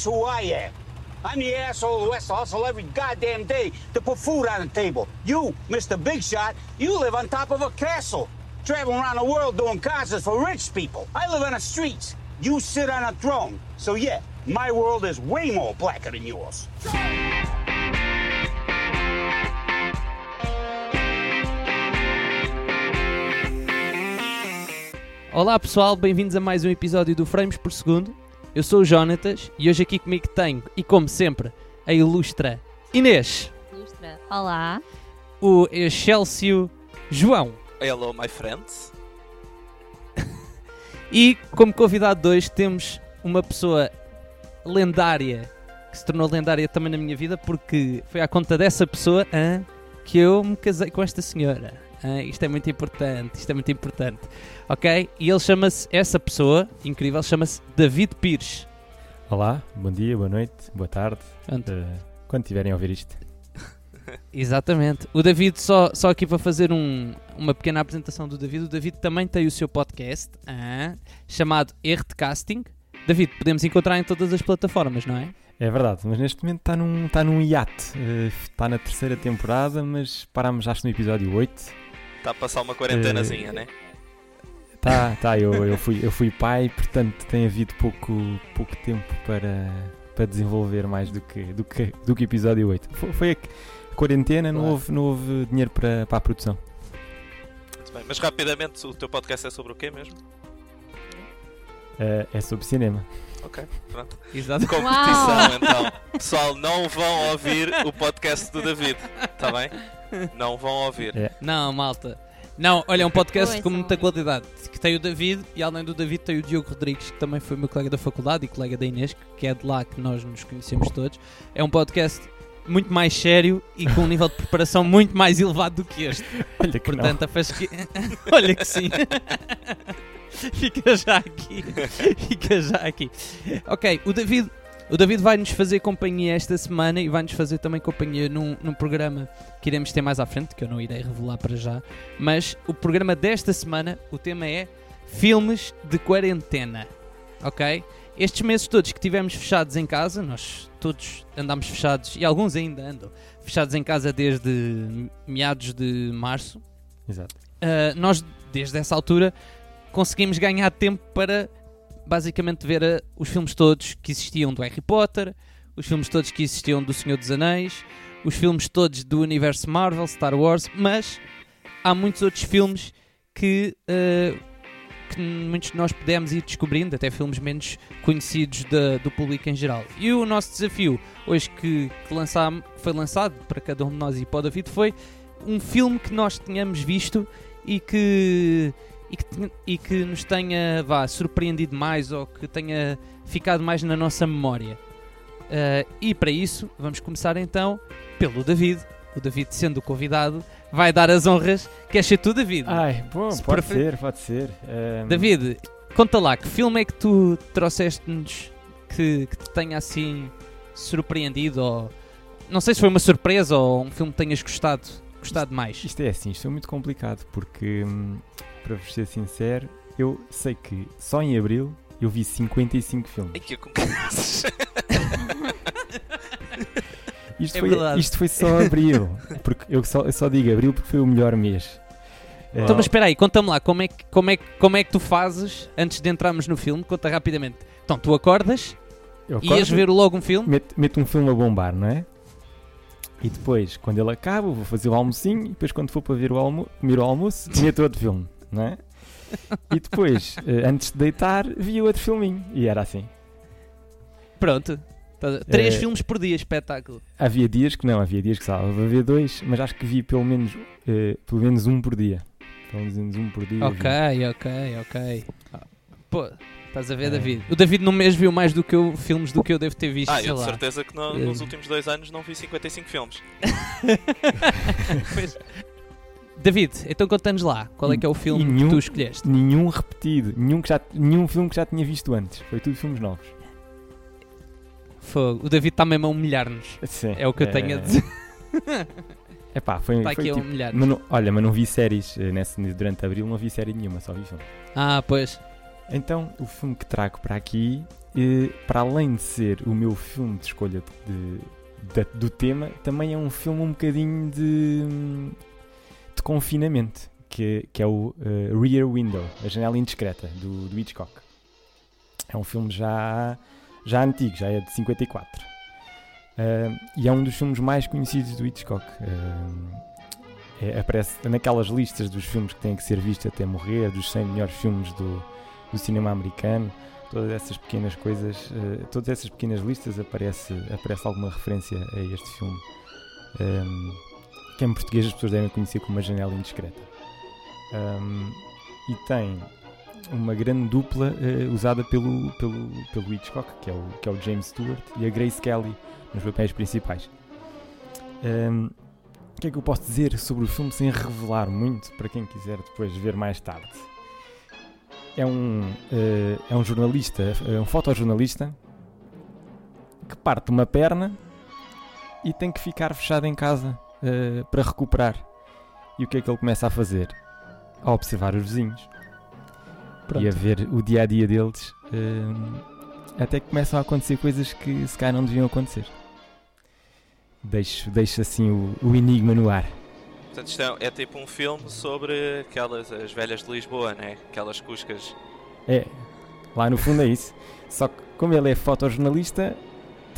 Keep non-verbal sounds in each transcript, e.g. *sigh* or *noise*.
That's who I am. I'm the asshole who has to hustle every goddamn day to put food on the table. You, Mr. Big Shot, you live on top of a castle, traveling around the world doing concerts for rich people. I live on the streets. You sit on a throne. So yeah, my world is way more blacker than yours. Olá pessoal, bem-vindos a mais um episódio do Frames por Segundo. Eu sou o Jonatas e hoje aqui comigo tenho, e como sempre, a ilustra Inês, Ilustra. Olá. o Excelsior João Hello, my friends. *laughs* e como convidado de hoje temos uma pessoa lendária que se tornou lendária também na minha vida porque foi à conta dessa pessoa hã, que eu me casei com esta senhora. Isto é muito importante, isto é muito importante. Ok? E ele chama-se, essa pessoa incrível, chama-se David Pires. Olá, bom dia, boa noite, boa tarde, eh, quando tiverem a ouvir isto. *laughs* Exatamente. O David, só, só aqui para fazer um- uma pequena apresentação do David, o David também tem o seu podcast ah, chamado Erro de Casting. David, podemos encontrar em todas as plataformas, não é? É verdade, mas neste momento está num, está num hiato. eh, Está na terceira temporada, mas parámos acho no episódio 8. Está a passar uma quarentenazinha, né? Tá, tá, eu, eu, fui, eu fui pai, portanto tem havido pouco, pouco tempo para, para desenvolver mais do que, do que, do que episódio 8. Foi, foi a quarentena, não houve, não houve dinheiro para, para a produção. Muito bem. Mas rapidamente, o teu podcast é sobre o quê mesmo? Eh, é sobre cinema. Ok, pronto. Exato. Competição, então. Pessoal, não vão ouvir o podcast do David, está bem? Não vão ouvir. É. Não, malta. Não, olha, é um podcast com muita qualidade. Que tem o David e além do David tem o Diogo Rodrigues, que também foi meu colega da faculdade e colega da Inês, que é de lá que nós nos conhecemos todos. É um podcast muito mais sério e com um nível de preparação muito mais elevado do que este. *laughs* Olha que não. Portanto, a fasqui... *laughs* Olha que sim. *laughs* Fica já aqui. Fica já aqui. Ok, o David, o David vai nos fazer companhia esta semana e vai nos fazer também companhia num, num programa que iremos ter mais à frente, que eu não irei revelar para já. Mas o programa desta semana, o tema é filmes de quarentena. Ok? Estes meses todos que tivemos fechados em casa, nós todos andámos fechados e alguns ainda andam fechados em casa desde meados de março. Exato. Uh, nós, desde essa altura, conseguimos ganhar tempo para basicamente ver uh, os filmes todos que existiam do Harry Potter, os filmes todos que existiam do Senhor dos Anéis, os filmes todos do universo Marvel, Star Wars, mas há muitos outros filmes que, uh, que muitos de nós pudemos ir descobrindo, até filmes menos conhecidos do público em geral. E o nosso desafio, hoje que, que foi lançado para cada um de nós e para o David, foi um filme que nós tínhamos visto e que, e que, e que nos tenha vá, surpreendido mais ou que tenha ficado mais na nossa memória. Ah, e para isso, vamos começar então pelo David. O David, sendo o convidado, vai dar as honras. Queres ser tu, David? Ai, bom, Se pode prefer- ser, pode ser. Ehm, David, conta lá, que filme é que tu trouxeste-nos que, que te tenha assim surpreendido? Ou não sei se foi uma surpresa ou um filme que tenhas gostado, gostado mais. Isto é assim, isto é muito complicado porque, hum, para vos ser sincero, eu sei que só em abril eu vi 55 filmes. Ai, que acontece? *laughs* Isto, É foi, isto foi só abril, porque eu só, eu só digo abril porque foi o melhor mês. Então, mas espera aí, conta-me lá, como é, que, como, é, como é que tu fazes antes de entrarmos no filme? Conta rapidamente. Então, tu acordas, eu ias ver logo um filme? meto, meto um filme a bombar, não é? E depois, quando ele acaba, vou fazer o almocinho e depois quando for para ver o almo comer o almoço, meto outro filme, não é? E depois, eh, antes de deitar, vi outro filminho. E era assim. Pronto. Três Eh, filmes por dia, espetáculo. Havia dias que não, havia dias que só a ver dois, mas acho que vi pelo menos, eh, pelo menos um por dia. Pelo menos um por dia. Ok, vi. ok, ok. Pô, estás a ver, É. David? O David no mês viu mais do que eu, filmes do que eu devo ter visto, Ah, sei eu de lá. certeza que no- nos últimos dois anos não vi 55 filmes. *laughs* *laughs* Pois. David, então conta-nos lá, qual é que é o filme E que nenhum- tu escolheste? Nenhum repetido, nenhum, que já, nenhum filme que já tinha visto antes. Foi tudo filmes novos. Fogo. O David está mesmo a humilhar-nos. É o que eu tenho a dizer. *laughs* Epá, foi, Está foi aqui a tipo, humilhar-nos. mas não- olha, mas não vi séries eh, nesse, durante abril, não vi série nenhuma, só vi filme. Ah, pois. Então, o filme que trago para aqui, eh, para além de ser o meu filme de escolha de, de- do tema, também é um filme um bocadinho de, de confinamento, que, que é o eh, Rear Window, A Janela Indiscreta, do, do Hitchcock. É um filme já, já antigo, já é de 54. Ah, e é um dos filmes mais conhecidos do Hitchcock. Ah, é- aparece naquelas listas dos filmes que têm que ser vistos até morrer, dos 100 melhores filmes do, do cinema americano, todas essas pequenas coisas, eh, todas essas pequenas listas aparece, aparece alguma referência a este filme, que em português as pessoas devem conhecer como uma janela indiscreta. Ehm, e tem uma grande dupla eh, usada pelo, pelo, pelo Hitchcock, que é, o, que é o James Stewart e a Grace Kelly nos papéis principais. Ehm, o que é que eu posso dizer sobre o filme sem revelar muito para quem quiser depois ver mais tarde? É um, eh, é um jornalista, é um fotojornalista que parte uma perna e tem que ficar fechado em casa eh, para recuperar. E o que é que ele começa a fazer? A observar os vizinhos Pronto. e a ver o dia a dia deles, eh, até que começam a acontecer coisas que se calhar não deviam acontecer. Deixo, deixo assim o, o enigma no ar. Portanto, isto é, é tipo um filme sobre aquelas as velhas de Lisboa, né? Aquelas cuscas. É, lá no fundo é isso. Só que como ele é fotojornalista,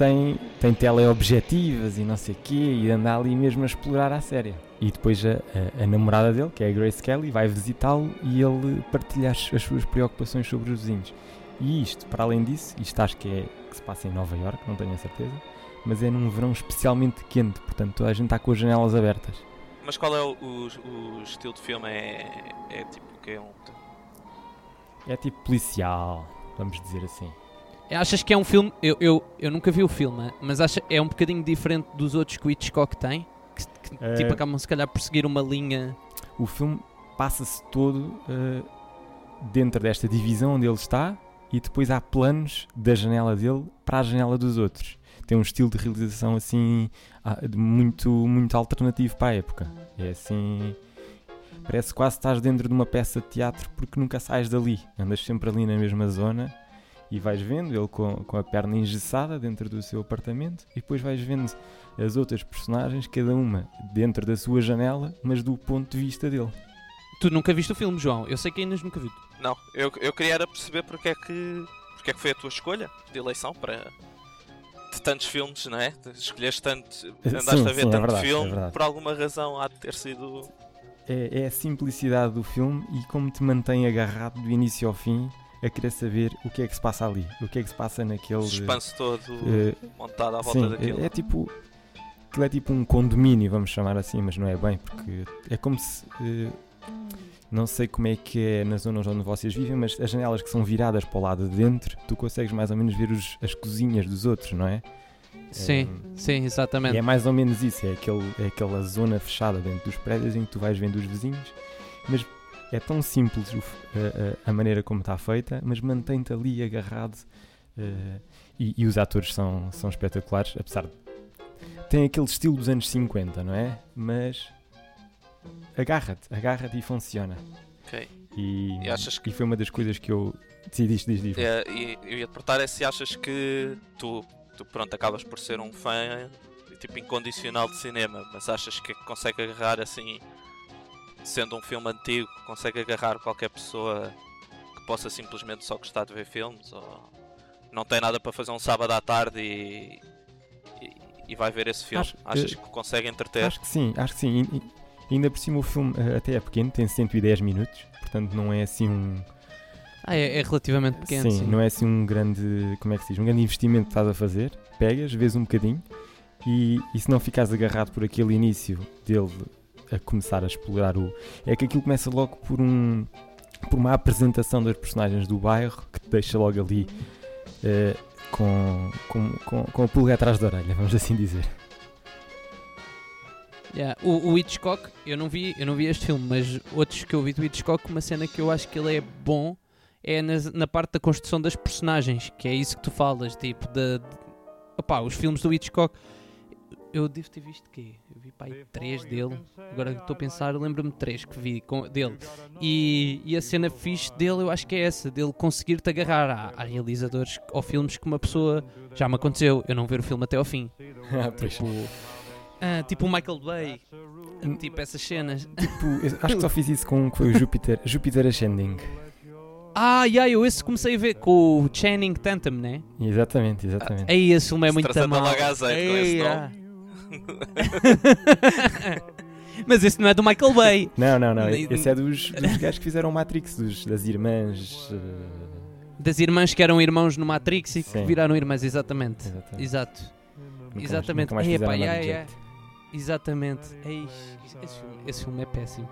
tem, tem teleobjetivas e não sei o quê, e anda ali mesmo a explorar a série. E depois a, a- a namorada dele, que é a Grace Kelly, vai visitá-lo e ele partilha as, as suas preocupações sobre os vizinhos. E isto, para além disso, isto acho que é que se passa em Nova York, não tenho a certeza, mas é num verão especialmente quente, portanto toda a gente está com as janelas abertas. Mas qual é o, o- o estilo de filme? É, é tipo que é um. É tipo policial, vamos dizer assim. Achas que é um filme. Eu, eu, eu nunca vi o filme, mas acha é um bocadinho diferente dos outros que o Hitchcock tem? Que, que, Eh, tipo acabam se calhar por seguir uma linha. o filme passa-se todo eh, dentro desta divisão onde ele está e depois há planos da janela dele para a janela dos outros. Tem um estilo de realização assim muito, muito alternativo para a época. É assim. Parece quase que estás dentro de uma peça de teatro porque nunca sais dali. Andas sempre ali na mesma zona e vais vendo ele com, com a perna engessada dentro do seu apartamento e depois vais vendo as outras personagens, cada uma dentro da sua janela, mas do ponto de vista dele. Tu nunca viste o filme, João? Eu sei que ainda nunca vi. Não, eu, eu queria era perceber porque é que. porque é que foi a tua escolha de eleição para. de tantos filmes, não é? Escolheste tanto. andaste Sim, a ver sim, é tanto verdade, é filme, verdade. por alguma razão há de ter sido. É, é a simplicidade do filme e como te mantém agarrado do início ao fim a querer saber o que é que se passa ali, o que é que se passa naquele. O suspense todo eh, montado à volta sim, daquilo. é, é tipo. Aquilo é tipo um condomínio, vamos chamar assim, mas não é bem, porque é como se. eh, não sei como é que é nas zonas onde vocês vivem, mas as janelas que são viradas para o lado de dentro, tu consegues mais ou menos ver os- as cozinhas dos outros, não é? Sim, Eh, sim, E exatamente. é mais ou menos isso, é, aquele, é aquela zona fechada dentro dos prédios em que tu vais vendo os vizinhos, mas é tão simples a, a- a maneira como está feita, mas mantém-te ali agarrado eh, e, e os atores são, são espetaculares, apesar de. tem aquele estilo dos anos 50, não é? Mas agarra-te, agarra-te e funciona. Ok. E, E achas que- e foi uma das coisas que eu. Diz, diz, diz. É, e eu ia te perguntar é se achas que tu, tu pronto, acabas por ser um fã tipo incondicional de cinema, mas achas que consegue agarrar assim, sendo um filme antigo, consegue agarrar qualquer pessoa que possa simplesmente só gostar de ver filmes ou não tem nada para fazer um sábado à tarde e, e, e vai ver esse filme? Acho- achas que consegue entreter? Acho que sim, acho que sim. E- e- ainda por cima o filme eh, até é pequeno, tem 110 minutos, portanto não é assim um. Ah, é, é relativamente pequeno. sim, Sim, não é assim um grande. Como é que se diz? Um grande investimento que estás a fazer. Pegas, vês um bocadinho e, e se não ficares agarrado por aquele início dele a começar a explorar o. É que aquilo começa logo por um. por uma apresentação das personagens do bairro que te deixa logo ali. eh, com, com, com, com a pulga atrás da orelha, vamos assim dizer. Yeah, O, o Hitchcock, eu não, vi, eu não vi este filme, mas outros que eu vi do Hitchcock, uma cena que eu acho que ele é bom é nas- na parte da construção das personagens, que é isso que tu falas, tipo, de, de- opá, os filmes do Hitchcock, eu devo ter visto quê? Eu vi pá, aí três dele. Agora que estou a pensar, lembro-me de três que vi com, dele. E, e a cena fixe dele, eu acho que é essa: dele conseguir-te agarrar. Há, há realizadores ou filmes que uma pessoa. Já me aconteceu, eu não ver o filme até ao fim. *laughs* Ah. Tipo, ah, tipo o Michael Bay. Tipo essas cenas. Tipo, *laughs* acho que só fiz isso com um que foi o Júpiter, Júpiter Ascending. Ah, yeah, eu esse comecei a ver com o Channing Tatum, né? Exatamente, exatamente. Aí esse filme é muito com esse Ei, nome. *laughs* Mas esse não é do Michael Bay. Não, não, não. Esse é dos, dos gajos que fizeram Matrix, dos, das irmãs. eh, Das irmãs que eram irmãos no Matrix e que Sim. viraram irmãs, exatamente. Exatamente. Exato. Nunca mais- Exatamente. nunca mais nada de yeah. jeito. Exatamente. Ei, esse, filme, esse filme é péssimo.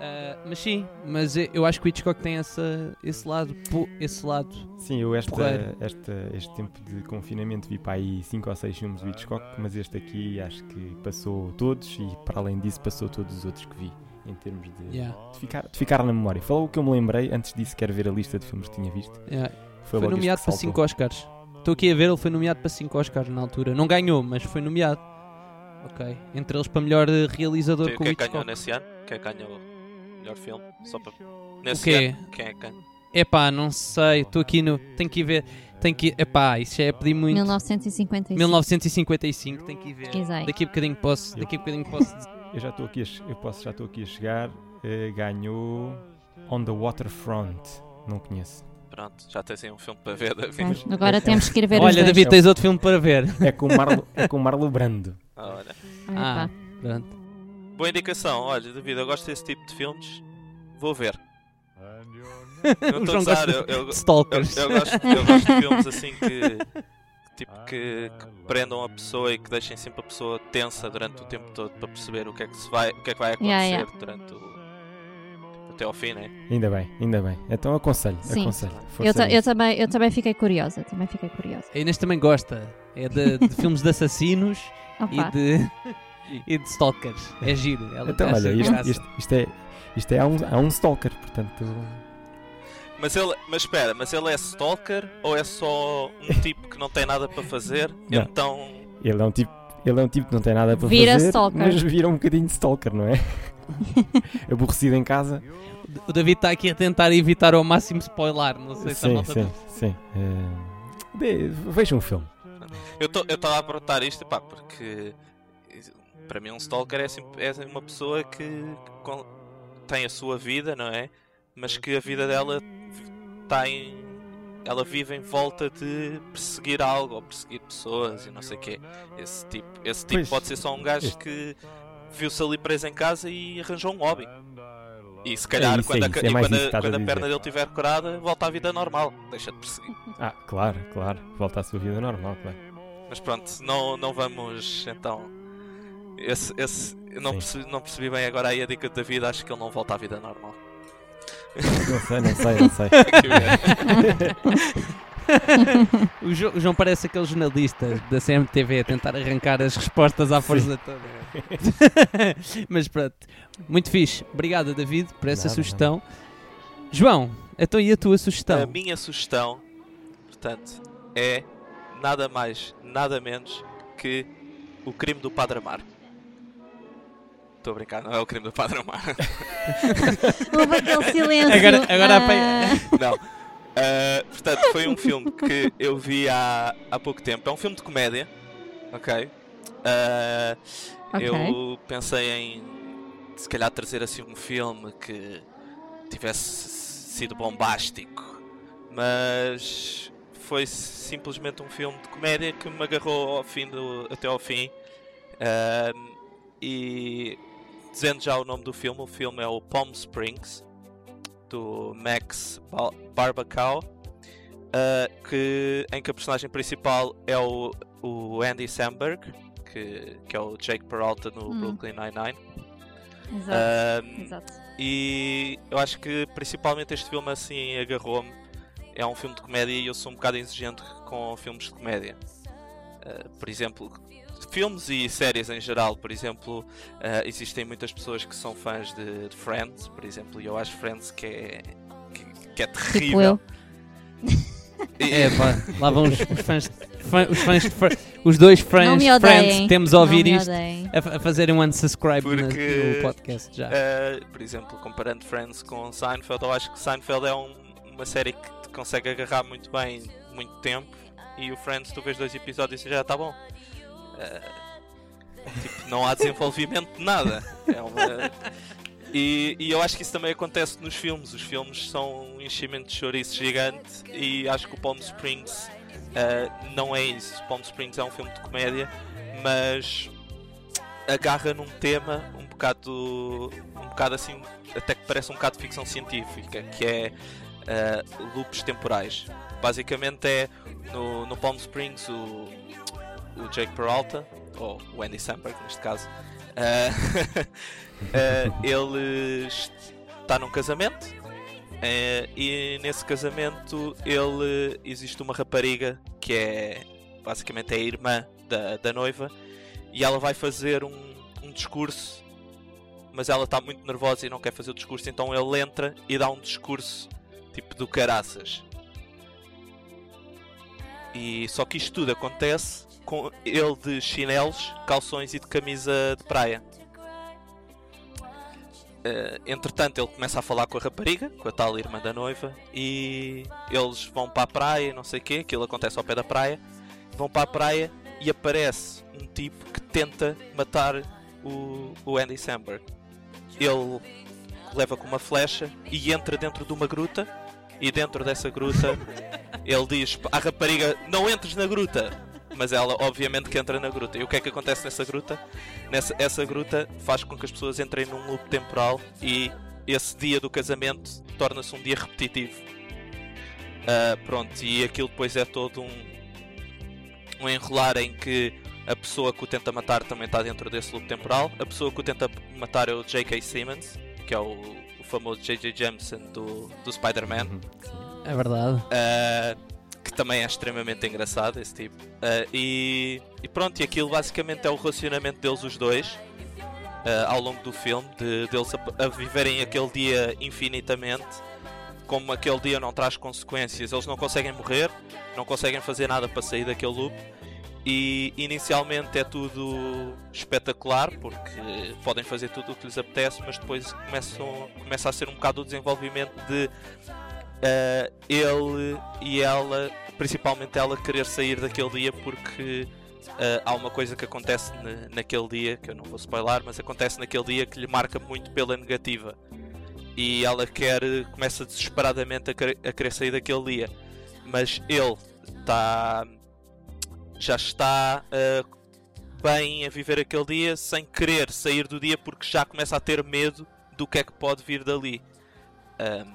Ah, mas sim, mas eu acho que o Hitchcock tem essa, esse lado. pô, Esse lado. Sim, eu esta, esta, este tempo de confinamento vi para aí 5 ou 6 filmes do Hitchcock, mas este aqui acho que passou todos e para além disso passou todos os outros que vi, em termos de, Yeah, de ficar, de ficar na memória. Falou o que eu me lembrei, antes disso quero ver a lista de filmes que tinha visto. yeah. Foi, Foi nomeado para saltou. 5 Oscars. Estou aqui a ver, ele foi nomeado para 5 Oscars na altura. Não ganhou, mas foi nomeado. Ok. Entre eles para melhor eh, realizador Quem com o quem é que ganhou Hitchcock. nesse ano? Quem é que ganhou o melhor filme? Só para... O Nesse quê? ano, quem é que ganhou? Epá, não sei. Estou aqui no. Tenho que ir ver. Tenho que ir. Epá, isso já é pedir muito. 1955. 1955, tenho que ir ver. Exato. Daqui a bocadinho posso. Daqui a bocadinho posso. Eu já estou aqui, a eu posso, já estou aqui a chegar. Eh, ganhou On the Waterfront. Não conheço. Pronto, já tens aí um filme para ver, David. Agora temos que ir ver os Olha. David, tens outro filme para ver. É com o Marlo, é com o Marlo Brando. Ah, olha. Ah, Epá. pronto. Boa indicação, olha, David, eu gosto desse tipo de filmes. Vou ver. Eu *laughs* O estou a João usar, gosta eu, eu, de eu, Stalkers. eu gosto, eu gosto de filmes assim que, tipo, que, que prendam a pessoa e que deixem sempre a pessoa tensa durante o tempo todo para perceber o que é que, se vai, o que, é que vai acontecer Yeah, yeah. durante o. até ao fim, né? Ainda bem, ainda bem. Então aconselho, Sim. aconselho. Eu, eu também, eu também fiquei curiosa. Também fiquei curiosa. A Inês também gosta. É de, de filmes de assassinos e de. *laughs* e de stalkers. É giro. Ela Então, olha, isto, isto, isto é, isto é há, um, há um stalker, portanto. Mas ele, mas espera, mas ele é stalker ou é só um *laughs* tipo que não tem nada para fazer? Não. Então. Ele é um tipo, ele é um tipo que não tem nada para Vira fazer, stalker. mas vira um bocadinho de stalker, não é? *laughs* Aborrecido em casa. O David está aqui a tentar evitar ao máximo spoiler. Não sei se a Sim, malta. sim, sim. Eh, de- veja um filme. Eu estava a perguntar isto, pá, porque para mim um stalker é, sempre- é uma pessoa que, tem a sua vida, não é? Mas que a vida dela está em. Ela vive em volta de perseguir algo ou perseguir pessoas e não sei o quê. Esse tipo, esse tipo Pois, pode ser só um gajo este- que viu-se ali preso em casa e arranjou um hobby. E se calhar, é quando, a, isso, é quando, que a, a quando a dizer. perna dele estiver curada, volta à vida normal. Deixa de perseguir. Ah, claro, claro. Volta à sua vida normal, claro. Mas pronto, não, não vamos então. Esse, esse, eu não percebi, não percebi bem agora aí a dica da vida, acho que ele não volta à vida normal. Não sei, não sei, não sei. O- *laughs* O, Jo- o João parece aquele jornalista da CMTV a tentar arrancar as respostas à força toda. *laughs* Mas pronto, muito fixe. Obrigado, David, por essa Nada, sugestão. João, então e a tua sugestão? a minha sugestão, portanto, é nada mais, nada menos que o crime do Padre Amar. Estou a brincar, não é o crime do Padre Amar. Houve aquele silêncio. Agora- agora ah, não. Ah, portanto, foi um filme que eu vi há, há pouco tempo. É um filme de comédia, ok? Ah, Ok. Eu pensei em se calhar trazer assim um filme que tivesse sido bombástico, mas foi simplesmente um filme de comédia que me agarrou ao fim do, até ao fim. Ahm, e dizendo já o nome do filme, o filme é o Palm Springs do Max Ba- Barbacao, ah, que, em que a personagem principal é o, o Andy Samberg, que, que é o Jake Peralta no Hum. Brooklyn Nine-Nine. Exato. Exato. e eu acho que principalmente este filme assim agarrou-me. É um filme de comédia e eu sou um bocado exigente com filmes de comédia. Ah, por exemplo, filmes e séries em geral. Por exemplo, ah, existem muitas pessoas que são fãs de, de Friends, por exemplo, e eu acho Friends que é, que, que é Tipo terrível. eu. E- É pá, lá vão os, os fãs de fã- os fãs, de Fr- os dois friends, temos a ouvir isto a, a fazerem um unsubscribe Porque- no podcast já. Uh, por exemplo, comparando Friends com Seinfeld, eu acho que Seinfeld é um- uma série que te consegue agarrar muito bem muito tempo e o Friends tu vês dois episódios e já está bom. Uh, tipo, não há desenvolvimento de nada. É uma- E, e eu acho que isso também acontece nos filmes. Os filmes são um enchimento de chouriço gigante e acho que o Palm Springs uh, não é isso. Palm Springs é um filme de comédia, mas agarra num tema um bocado um bocado assim até que parece um bocado de ficção científica que é uh, loops temporais. Basicamente é no, no Palm Springs o, o Jake Peralta ou o Andy Samberg neste caso uh, uh, *laughs* ele está num casamento e nesse casamento ele existe uma rapariga que é basicamente é a irmã da, da noiva e ela vai fazer um, um discurso, mas ela está muito nervosa e não quer fazer o discurso, então ele entra e dá um discurso tipo do caraças. E só que isto tudo acontece com ele de chinelos, calções e de camisa de praia. Eh, entretanto, ele começa a falar com a rapariga, com a tal irmã da noiva, e eles vão para a praia, não sei o quê, aquilo acontece ao pé da praia, vão para a praia e aparece um tipo que tenta matar o, o Andy Samberg. Ele leva com uma flecha e entra dentro de uma gruta. E dentro dessa gruta ele diz à rapariga: Não entres na gruta! Mas ela, obviamente, que entra na gruta. E o que é que acontece nessa gruta? Nessa, essa gruta faz com que as pessoas entrem num loop temporal e esse dia do casamento torna-se um dia repetitivo. Ah, pronto, e aquilo depois é todo um, um enrolar em que a pessoa que o tenta matar também está dentro desse loop temporal. A pessoa que o tenta matar é o J.K. Simmons, que é o famoso J.J. Jameson do, do Spider-Man. Uhum. É verdade. Uh, que também é extremamente engraçado esse tipo. Uh, e, e pronto, e aquilo basicamente é o relacionamento deles os dois uh, ao longo do filme, de, deles a, a viverem aquele dia infinitamente. Como aquele dia não traz consequências, eles não conseguem morrer, não conseguem fazer nada para sair daquele loop. E inicialmente é tudo espetacular porque podem fazer tudo o que lhes apetece, mas depois começam, começa a ser um bocado o desenvolvimento de uh, ele e ela, principalmente ela, querer sair daquele dia porque uh, há uma coisa que acontece na- naquele dia, que eu não vou spoiler, mas acontece naquele dia que lhe marca muito pela negativa. E ela quer, começa desesperadamente a a querer sair daquele dia. Mas ele está. Já está uh, bem a viver aquele dia sem querer sair do dia porque já começa a ter medo do que é que pode vir dali. Um,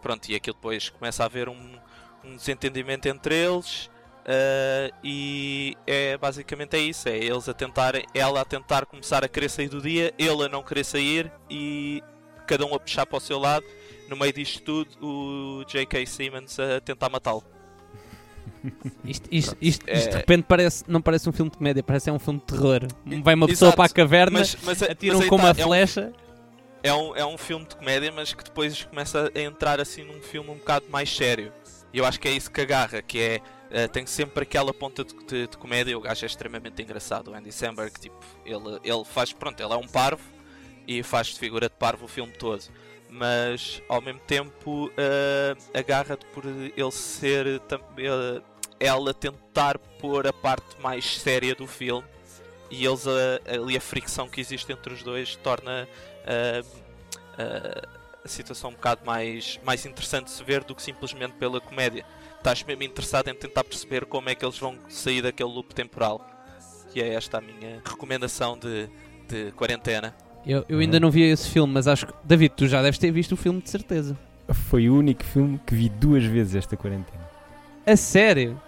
pronto, e aquilo depois começa a haver um, um desentendimento entre eles. uh, e é basicamente é isso: é eles a tentarem, ela a tentar começar a querer sair do dia, ele a não querer sair e cada um a puxar para o seu lado. No meio disto tudo, o J.K. Simmons a tentar matá-lo. Isto, isto, isto, É- isto de repente parece, não parece um filme de comédia, parece é um filme de terror. Vai uma pessoa Exato. para a caverna, Mas, mas, atiram mas com tá, uma é um- flecha. é um, é um filme de comédia, mas que depois começa a entrar assim num filme um bocado mais sério. E eu acho que é isso que agarra, que é eh, tem sempre aquela ponta de, de- de comédia. O gajo é extremamente engraçado, o Andy Samberg, tipo, ele, ele faz, pronto, ele é um parvo e faz de figura de parvo o filme todo. Mas ao mesmo tempo eh, agarra-te por ele ser tam- eh, ela tentar pôr a parte mais séria do filme e eles a- ali a fricção que existe entre os dois torna ah, ah, a situação um bocado mais, mais interessante de se ver do que simplesmente pela comédia. Estás mesmo interessado em tentar perceber como é que eles vão sair daquele loop temporal. Que é esta a minha recomendação de, de quarentena. Eu, eu ainda não vi esse filme, mas acho que. David, tu já deves ter visto o filme de certeza. Foi o único filme que vi duas vezes esta quarentena. A sério?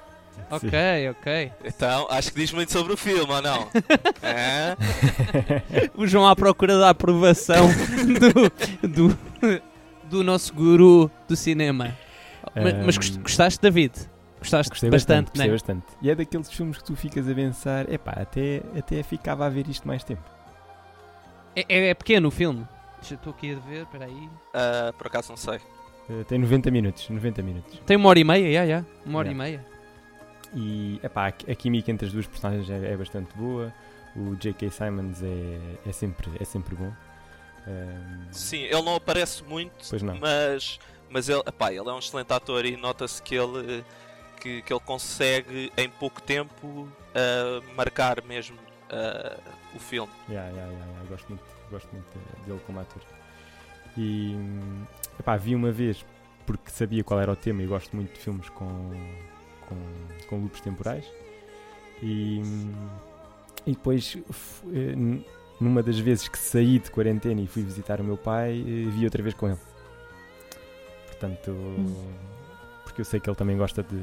Sim. Ok, ok. Então, acho que diz muito sobre o filme, ou não? *laughs* É? O João à procura da aprovação do, do, do nosso guru do cinema. Mas, mas gostaste, David? Gostaste Gostei bastante, bastante, gostei né? bastante. E é daqueles filmes que tu ficas a pensar, epá, até, até ficava a ver isto mais tempo. É, é, é pequeno o filme. Deixa- Estou aqui a ver, espera aí. Ah, por acaso não sei. Eh, tem 90 minutos, 90 minutos. Tem uma hora e meia, já, já. Uma hora Yeah. e meia. E epá, a, química entre as duas personagens é, é bastante boa. O J.K. Simons é, é, sempre, é sempre bom. Ahm, Sim, ele não aparece muito, não. mas, mas ele, epá, ele é um excelente ator e nota-se que ele, que, que ele consegue em pouco tempo ah, marcar mesmo ah, o filme. Yeah, yeah, yeah, yeah, Gosto muito, gosto muito dele como ator. E epá, vi uma vez porque sabia qual era o tema e gosto muito de filmes com, com, com loops temporais. E, hum, e depois, eh, numa das vezes que saí de quarentena e fui visitar o meu pai, eh, vi outra vez com ele. Portanto, porque eu sei que ele também gosta de,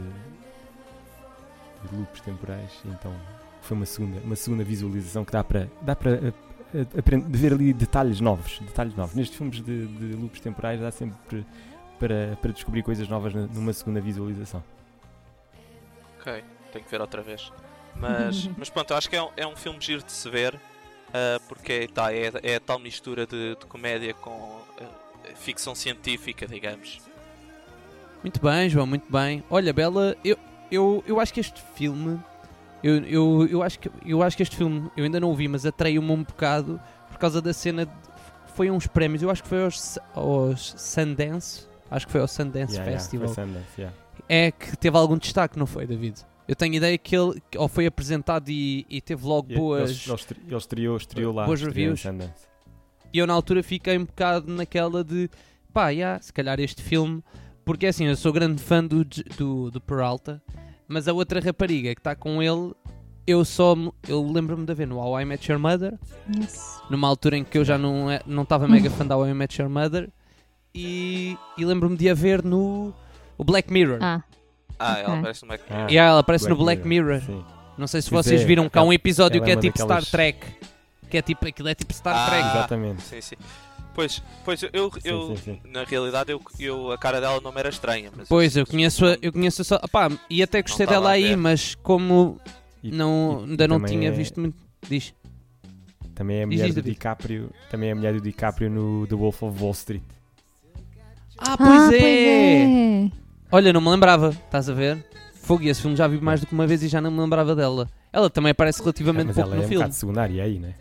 de loops temporais, então foi uma segunda, uma segunda visualização que dá para dá para aprender, ver ali detalhes novos, detalhes novos. Nestes filmes de, de loops temporais dá sempre para, para descobrir coisas novas numa segunda visualização. Ok, tenho que ver outra vez. Mas, *laughs* mas pronto, eu acho que é um, é um filme giro de se ver, ah, porque tá, é, é a tal mistura de, de comédia com ah, ficção científica, digamos. Muito bem, João, muito bem. Olha, Bela, eu, eu, eu acho que este filme. Eu, eu, eu, acho que, eu acho que este filme, eu ainda não o vi, mas atraiu-me um bocado por causa da cena. De, foi a uns prémios, eu acho que foi aos, aos Sundance. Acho que foi ao Sundance Yeah, yeah, Festival. foi Sundance, yeah. É que teve algum destaque, não foi, David? Eu tenho ideia que ele ou foi apresentado e, e teve logo E boas. Ele, estreou, estreou lá. Boas reviews. E eu na altura fiquei um bocado naquela de pá, yeah, se calhar este filme, porque assim, eu sou grande fã do, do, do Peralta, mas a outra rapariga que está com ele, eu só me- eu lembro-me de ver no How I Met Your Mother, Yes. numa altura em que eu já não é- não estava mega fã da How I Met Your Mother, e, e lembro-me de a ver no o Black Mirror. Ah, Ah, ela Ok. parece uma. Ah, E ela aparece no Black Mirror. Sim. Não sei se Pois vocês é, viram que há um episódio que é é tipo daquelas- Star Trek. Que é tipo, aquilo é tipo Star Ah, Trek. Exatamente. Sim, sim. Pois, pois eu, eu, Sim, eu- sim, sim. na realidade, eu, eu, a cara dela não me era estranha. Mas Pois, eu conheço, a- eu conheço só. Pá, e até gostei dela aí, mas como E- não, e- ainda e não tinha é- visto muito. Diz. Também é a Diz, mulher diz, do David. DiCaprio. Também é a mulher do DiCaprio no The Wolf of Wall Street. Ah, ah, pois é. Olha, não me lembrava, estás a ver? Fogo, e esse filme já vi mais do que uma vez e já não me lembrava dela. Ela também aparece relativamente mas pouco ela no é um filme. bocado secundária aí, né?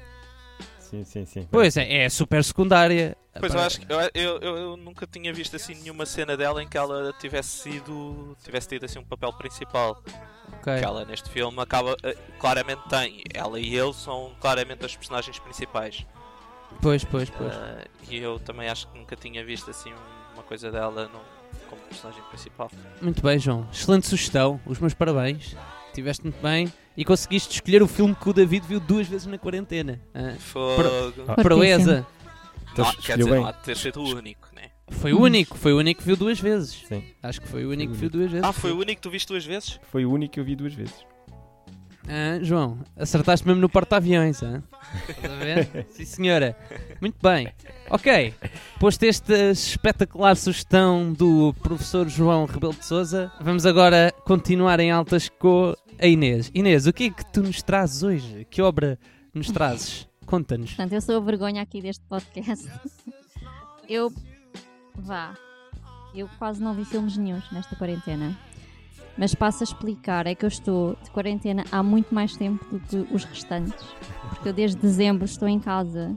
Sim, sim, sim. Pois é, é super secundária. Pois eu acho que eu, eu, eu- eu nunca tinha visto assim nenhuma cena dela em que ela tivesse sido. tivesse tido assim um papel principal. Ok. Que ela neste filme acaba. eh, claramente tem. Ela e ele são claramente as personagens principais. Pois, pois, pois. Ah, e eu também acho que nunca tinha visto assim uma coisa dela no- como personagem principal. Muito bem, João. Excelente sugestão. Os meus parabéns. Tiveste muito bem e conseguiste escolher o filme que o David viu duas vezes na quarentena. Ah, Fogo. Ah. proeza. Então Não, quer dizer, bem. não há de ter sido o único, né? Foi o único, foi o único que viu duas vezes. Sim. Acho que foi o único que viu duas vezes. Ah, foi o único que tu viste duas vezes? Foi o único que eu vi duas vezes. Ah, João, acertaste mesmo no porta-aviões, hã? Estás a ver? *laughs* Sim, senhora. Muito bem. Ok, posto esta espetacular sugestão do professor João Rebelo de Souza, vamos agora continuar em altas com a Inês. Inês, o que é que tu nos trazes hoje? Que obra nos trazes? Conta-nos. Portanto, eu sou a vergonha aqui deste podcast. Eu. Vá. Eu quase não vi filmes nenhums nesta quarentena. Mas passo a explicar, é que eu estou de quarentena há muito mais tempo do que os restantes. Porque eu desde dezembro estou em casa.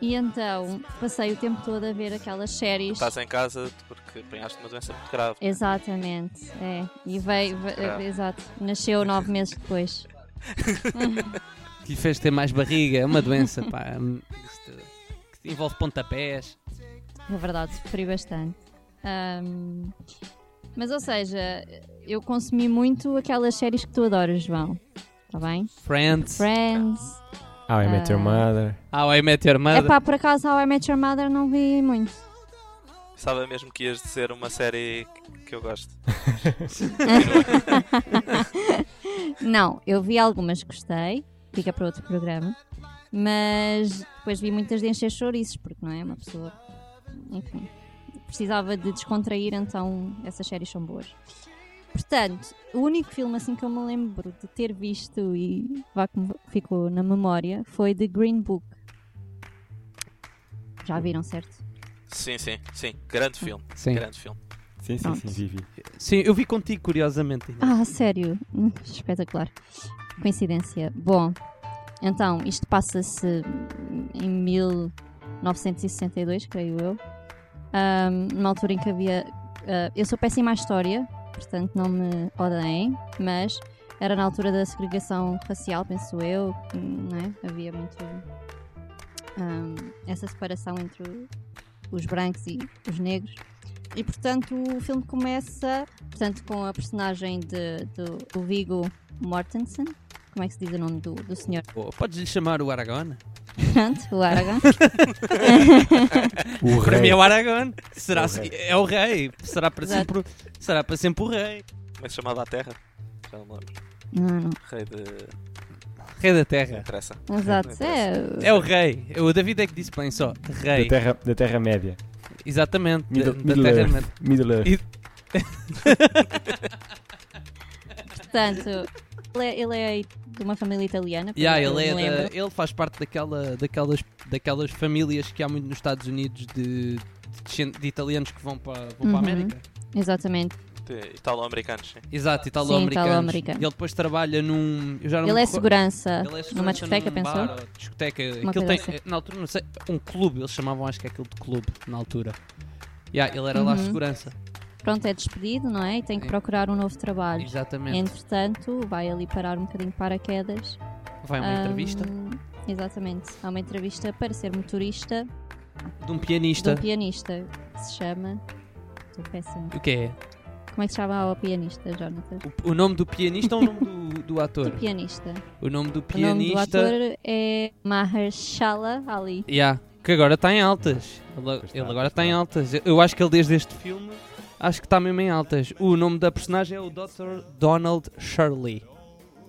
E então passei o tempo todo a ver aquelas séries. Estás em casa porque apanhaste uma doença muito grave. Exatamente, é. E veio, ve- Grave. exato, nasceu nove meses depois. Que *laughs* lhe fez ter mais barriga, é uma doença, pá. que envolve pontapés. É verdade, sofri bastante. Ahm, mas, ou seja, eu consumi muito aquelas séries que tu adoras, João. Está bem? Friends. Friends. Ah, I Met Your Ah. Mother. How I Met Your É Mother. pá, por acaso, How I Met Your Mother não vi muito. Sabe mesmo que ias dizer uma série que eu gosto. *laughs* Não, eu vi algumas que gostei, fica para outro programa. Mas depois vi muitas de encher chouriços, porque não é? Uma pessoa. Enfim. Precisava de descontrair, então essas séries são boas. Portanto, o único filme assim que eu me lembro de ter visto e vá que me ficou na memória foi The Green Book. Já viram, certo? Sim, sim, sim. Grande filme. Sim. Grande filme. Sim, sim, Pronto. sim, Vivi. Sim, eu vi contigo, curiosamente. Inês. Ah, sério? Hum, Espetacular. Coincidência. Bom, então, isto passa-se em 1962, creio eu. Numa altura em que havia. ah, eu sou péssima à história, portanto não me odeiem, mas era na altura da segregação racial, penso eu, não é? Havia muito. ahm, essa separação entre os brancos e os negros. E portanto o filme começa portanto, com a personagem de, do, do Viggo Mortensen. Como é que se diz o nome do, do senhor? Podes lhe chamar o Aragorn? Pronto, o Aragorn. O Para mim rei. é o Aragorn. Será É o se- rei. é o rei. Será para, Exato. sempre, será para sempre o rei. Como é que se chamava a Terra? Já não lembro. Não, não. Rei de. Rei da Não Terra. interessa. Exato. Não É, É o rei. O David é que disse bem só. Da Rei. terra, da terra Média. Exatamente. da- Middle, da Middle Terra Earth. Média. Middle Earth. E- *laughs* *laughs* portanto, ele é, ele é de uma família italiana. Yeah, ele, é da- ele faz parte daquela, daquelas, daquelas famílias que há muito nos Estados Unidos de, de, de italianos que vão para, vão para a Uhum. América. Exatamente. Italo-americanos, sim. Exato, italo-americanos. italo-americano. E ele depois trabalha num. Eu já não Ele é segurança Ele é numa segurança discoteca, num pensou? bar discoteca. Uma Aquilo tem, assim. na altura, não sei, um clube, eles chamavam acho que é aquilo de clube, na altura. Yeah, ele era lá Uhum. segurança. Pronto, é despedido, não é? E tem que Sim. procurar um novo trabalho. Exatamente. Entretanto, vai ali parar um bocadinho de paraquedas. Vai a uma Ahm, entrevista Exatamente. Há uma entrevista para ser motorista de um de pianista. um pianista que se chama. Estou péssima. O que é? Como é que se chama o pianista, Jonathan? O, o nome do pianista ou o nome do, do O *laughs* ator? pianista. O nome do O nome do pianista. ator é Mahershala Ali. Yeah, que agora está em altas. Ele, ele agora está em altas. Eu acho que ele desde este filme acho que está mesmo em altas. O nome da personagem é o Dr. Donald Shirley.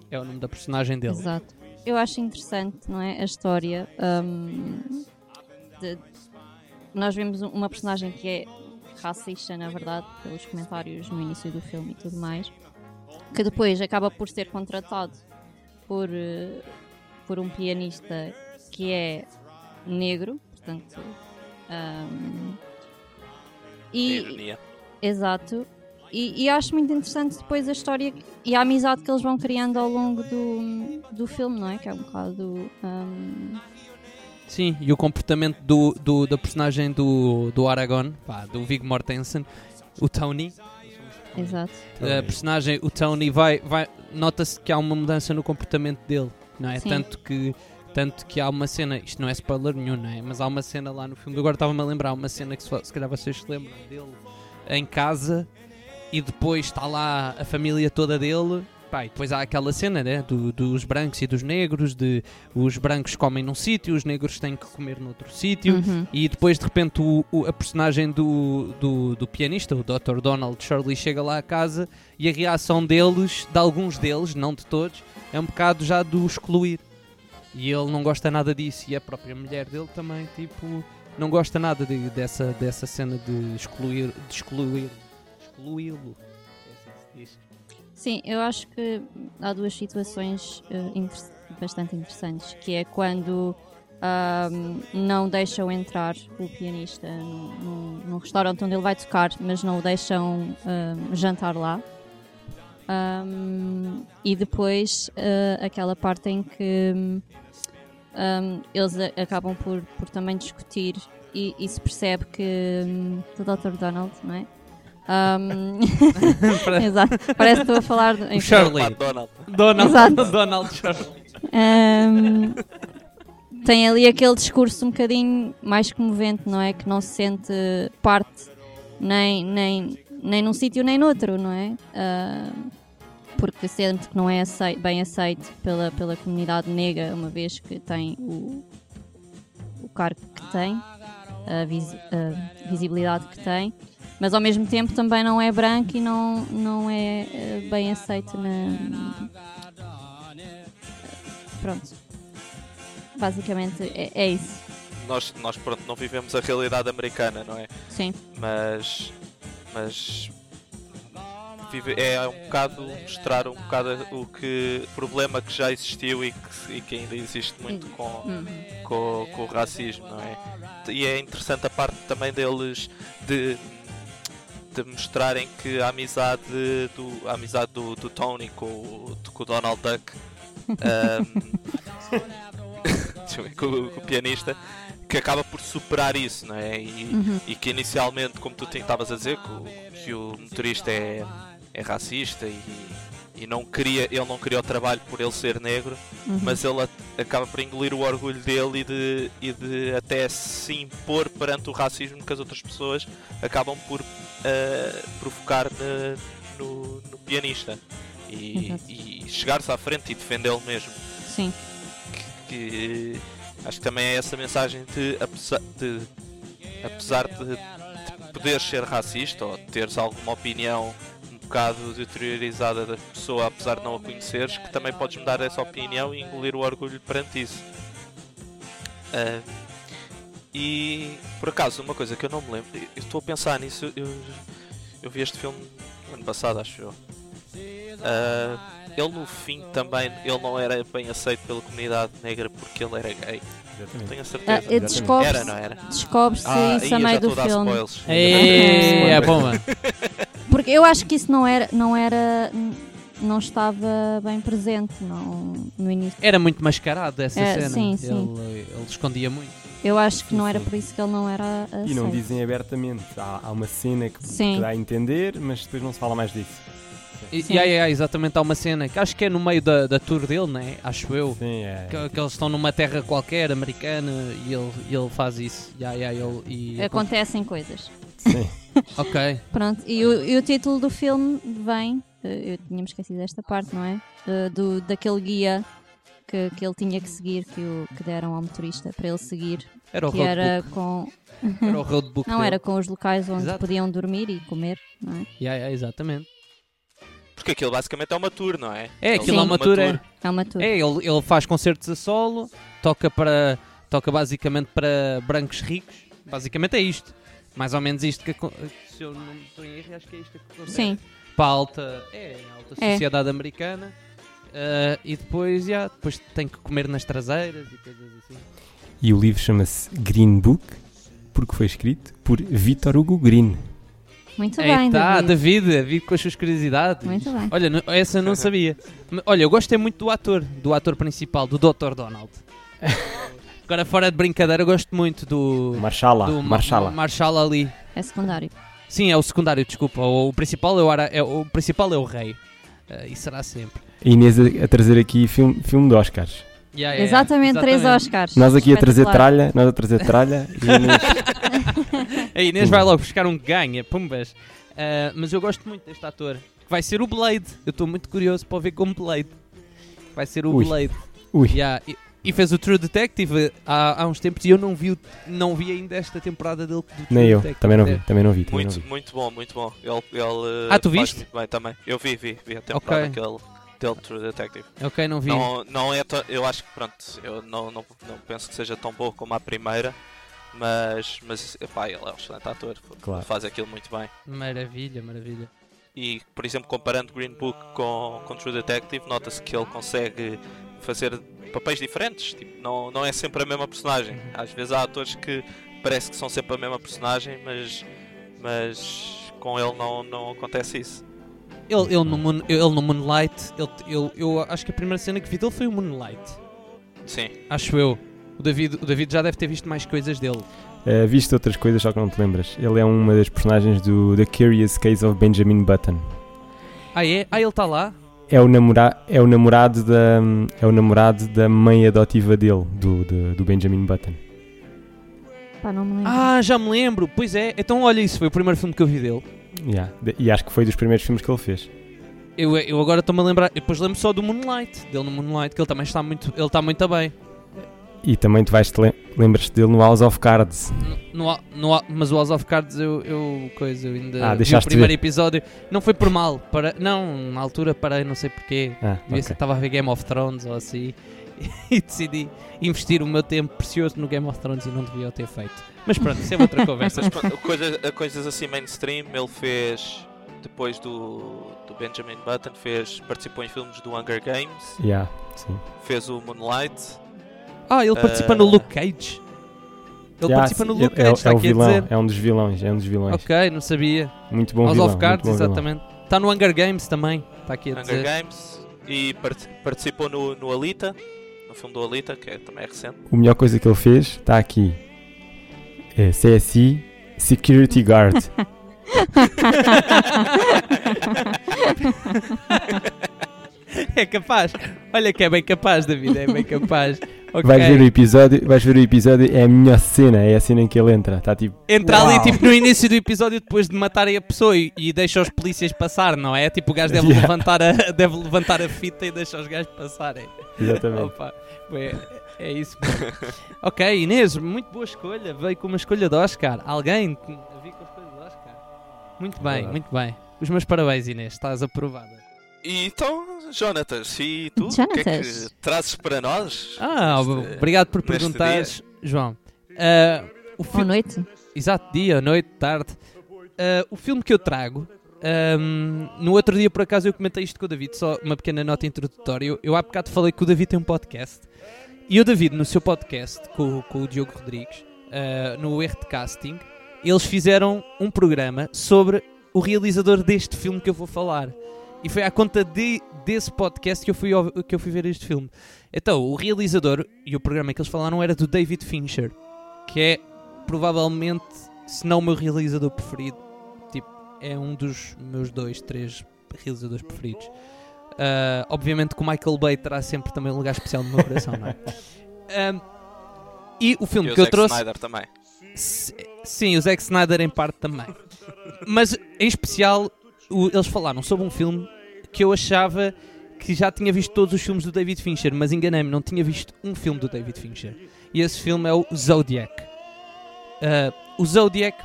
É o nome da personagem dele. Exato. Eu acho interessante, não é? A história. hum, de- nós vemos um- uma personagem que é racista, na verdade, pelos comentários no início do filme e tudo mais, que depois acaba por ser contratado por, eh, por um pianista que é negro, portanto. hum, e, Ironia. Exato. E, e acho muito interessante depois a história e a amizade que eles vão criando ao longo do, do filme, não é? Que é um bocado. hum, Sim, e o comportamento do, do- da personagem do, do Aragorn, pá, do Viggo Mortensen, o Tony. exato. A personagem, o Tony, vai, vai, nota-se que há uma mudança no comportamento dele, não é? Sim. Tanto que, tanto que há uma cena, isto não é spoiler nenhum, não é? Mas há uma cena lá no filme, agora estava-me a lembrar, uma cena que se, se calhar vocês se lembram dele em casa e depois está lá a família toda dele. Pá, e depois há aquela cena né, do- dos brancos e dos negros, de os brancos comem num sítio, os negros têm que comer noutro sítio. Uhum. E depois de repente o, o- a personagem do, do, do pianista, o Dr. Donald Shirley, chega lá a casa e a reação deles, de alguns deles, não de todos, é um bocado já do excluir. E ele não gosta nada disso e a própria mulher dele também, tipo, não gosta nada de- dessa, dessa cena de excluir, de excluir, excluí-lo. Sim, eu acho que há duas situações eh, inter- bastante interessantes, que é quando não deixam entrar o pianista num, restaurante onde ele vai tocar, mas não o deixam jantar lá. Ahm, e depois eh, aquela parte em que ahm, eles a- acabam por, por também discutir e, e se percebe que hum, do Dr. Donald, não é? Ahm, *laughs* Exato, parece que estou a falar de, O enfim. Shirley, McDonald. Donald, Exato. *laughs* Donald Shirley. Ahm, tem ali aquele discurso um bocadinho mais comovente, não é? Que não se sente parte nem, nem, nem num sítio nem noutro, não é? Ah, porque sente que não é acei- bem aceito pela, pela comunidade negra, uma vez que tem o, o cargo que tem, a, vis- a visibilidade que tem, mas ao mesmo tempo também não é branco e não, não é eh, bem aceito na, Pronto. Basicamente é, é isso. Nós, nós pronto, não vivemos a realidade americana, não é? Sim. Mas. Mas. Vive- é um bocado mostrar um bocado o que problema que já existiu e que, e que ainda existe muito com, Uhum. com, com o racismo, não é? E é interessante a parte também deles de, de mostrarem que a amizade do, a amizade do, do Tony com, o- com o Donald Duck ver, *laughs* com, o- com o pianista que acaba por superar isso, não é? E, Uhum. e que inicialmente, como tu estavas a dizer, que o, que o motorista é, é racista e, e não queria, ele não queria o trabalho por ele ser negro, Uhum. mas ele acaba por engolir o orgulho dele e de, e de até se impor perante o racismo que as outras pessoas acabam por eh, provocar na- no, no pianista. E, e chegar-se à frente e defendê-lo mesmo. Sim. Que acho que também é essa mensagem de apesar de, apesar de, de poderes ser racista ou teres alguma opinião bocado deteriorizada da pessoa, apesar de não a conheceres, que também podes mudar essa opinião e engolir o orgulho perante isso. Ah, e por acaso, uma coisa que eu não me lembro, eu estou a pensar nisso, eu, eu vi este filme no ano passado, acho eu. Ah, ele no fim também ele não era bem aceito pela comunidade negra porque ele era gay. Exatamente. Tenho a Ah, certeza. e descobre-se Era, não era? descobre Ah, isso a meio do filme. spoilers. Ei, *laughs* é bom, mano. *laughs* Porque eu acho que isso não era, não era, não estava bem presente não, no início. Era muito mascarado essa É, cena. sim, sim. Ele, ele escondia muito. Eu acho que não era por isso que ele não era aceito. E não dizem abertamente. Há, há uma cena que, que dá a entender, mas depois não se fala mais disso. E, e aí, aí, exatamente, há uma cena que acho que é no meio da, da tour dele, né? Acho eu. Sim, é. Que, que eles estão numa terra qualquer, americana, e ele, ele faz isso. E aí, aí, ele, e, Acontecem coisas. Sim. *laughs* Ok. Pronto, e o, e o título do filme vem, eh, eu tinha-me esquecido desta parte, não é? Eh, do, daquele guia que, que ele tinha que seguir, que, o, que deram ao motorista para ele seguir, Era o que era roadbook. com. Era o roadbook *laughs* Não, dele. era com os locais onde Exato. podiam dormir e comer, não é? E aí, aí, exatamente. Porque aquilo basicamente é uma tour, não é? É, Ele aquilo é faz uma tour, é. É uma tour. É, ele, ele faz concertos a solo, toca para toca basicamente para brancos ricos. Basicamente é isto. Mais ou menos isto que se eu não estou em erro, acho que é isto que acontece. Sim, Para a alta, é, a alta É. sociedade americana. Ah, e depois, já, depois tem que comer nas traseiras e coisas assim. E o livro chama-se Green Book, porque foi escrito por Victor Hugo Green. muito Aí bem, tá, David. David, David com as suas curiosidades. Muito bem. Olha, não- essa eu não sabia. *laughs* Olha, eu gostei muito do ator, do ator principal, do Dr. Donald. *laughs* Agora, fora de brincadeira, eu gosto muito do. Marshala. do Ma- Marshala. Marshall Ali. É secundário. Sim, é o secundário, desculpa. O, o principal, é o, ara- é, o principal é o rei. Eh, e será sempre. A Inês a, a trazer aqui filme, filme de Oscars. Yeah, yeah, exatamente, três exatamente. Oscars. Nós aqui a trazer tralha, nós a trazer tralha *laughs* e a Inês- A Inês vai logo buscar um ganha, pumbas. Eh, mas eu gosto muito deste ator. Que vai ser o Blade. Eu estou muito curioso para ver como Blade. Vai ser o Ui. Blade. Ui. Yeah, e, e fez o True Detective eh, há, há uns tempos e eu não vi, o- não vi ainda esta temporada dele. do True Nem eu, Detective. também não É. vi, também não vi. Também não Muito, vi. muito bom, muito bom. Ele, ele Ah, tu viste? muito bem também. Eu vi, vi, vi a temporada Ok. que ele dele True Detective. Ok, não vi. Não, não é eu acho que pronto, eu não, não, não penso que seja tão boa como a primeira, mas, mas epá, ele é um excelente ator, Claro. faz aquilo muito bem. Maravilha, maravilha. E, por exemplo, comparando Green Book com, com True Detective, nota-se que ele consegue fazer papéis diferentes. Tipo, não, não é sempre a mesma personagem. Às vezes há atores que parece que são sempre a mesma personagem, mas, mas com ele não, não acontece isso. Ele, ele, no, Moon- ele no Moonlight, ele, ele- eu acho que a primeira cena que vi dele foi o Moonlight. Sim, Acho eu. O David, o David já deve ter visto mais coisas dele. Uh, viste outras coisas, só que não te lembras. Ele é uma das personagens do The Curious Case of Benjamin Button. Ah, é? Ah, ele está lá? É o, namora é o namorado da é o namorado da mãe adotiva dele, do, do, do Benjamin Button. Pá, não me lembro. Ah, já me lembro. Pois é. Então, olha, isso foi o primeiro filme que eu vi dele. Yeah. De- E acho que foi dos primeiros filmes que ele fez. Eu, eu agora estou-me a lembrar. Depois lembro só do Moonlight. Dele no Moonlight, que ele também está muito, ele está muito bem. E também tu vais te lem lembras-te dele no House of Cards. No, no- no- mas o House of Cards eu, eu, coisa, eu ainda Ah, vi o primeiro ver. episódio. Não foi por mal. Para, não, na altura parei, não sei porquê. Ah, Devia ser ok. que estava a ver Game of Thrones ou assim. *laughs* E decidi investir o meu tempo precioso no Game of Thrones e não devia o ter feito. Mas pronto, isso é outra *laughs* conversa. mas pronto, coisas, coisas assim mainstream, ele fez depois do, do Benjamin Button, fez, participou em filmes do Hunger Games, Yeah, sim. fez o Moonlight. Ah, ele participa no Luke Cage. Ele Já, participa no Luke é, Cage, é, está é o aqui a vilão, dizer. é um dos vilões, é um dos vilões. Ok, não sabia. Muito bom House vilão. of Cards, bom vilão. exatamente. Está no Hunger Games também, está aqui a Hunger dizer. Games e part- participou no, no Alita, no filme do Alita, que é, também é recente. A melhor coisa que ele fez está aqui. É CSI Security Guard. *laughs* *laughs* é capaz. Olha que é bem capaz, David, é bem capaz. Ok. Vais ver o episódio, vais ver o episódio, é a minha cena, é a cena em que ele entra. Está tipo, Entra ali Uau. tipo no início do episódio depois de matarem a pessoa e, e deixa os polícias passar, não é? Tipo o gajo deve, Yeah. levantar, a, *laughs* deve levantar a fita e deixa os gajos passarem. exatamente. Opa, é, é isso. ok, Inês, muito boa escolha. Veio com uma escolha de Oscar. Alguém veio com a escolha de Oscar. Muito bem, muito bem. Os meus parabéns, Inês. Estás aprovada. E então, Jonatas, e tu? O que é que trazes para nós? Ah, Este- obrigado por perguntares, João. Ah, o Boa filme. noite. Exato, dia, noite, tarde. Ah, o filme que eu trago. ahm, no outro dia, por acaso, eu comentei isto com o David, só uma pequena nota introdutória. Eu, eu há bocado falei que o David tem um podcast. E o David, no seu podcast, com, com o Diogo Rodrigues, ah, no erro de casting, eles fizeram um programa sobre o realizador deste filme que eu vou falar. E foi à conta de, desse podcast que eu, fui, que eu fui ver este filme. Então, o realizador e o programa que eles falaram era do David Fincher, que é provavelmente, se não o meu realizador preferido, tipo, é um dos meus dois, três realizadores preferidos. Ah, obviamente que o Michael Bay terá sempre também um lugar especial no meu coração, não é? *laughs* Ahm, e o filme E o que eu Zack trouxe. Snyder também. Sim, o Zack Snyder em parte também. Mas em especial, o- eles falaram sobre um filme que eu achava que já tinha visto todos os filmes do David Fincher, mas enganei-me, não tinha visto um filme do David Fincher. E esse filme é o Zodiac. Ah, o Zodiac,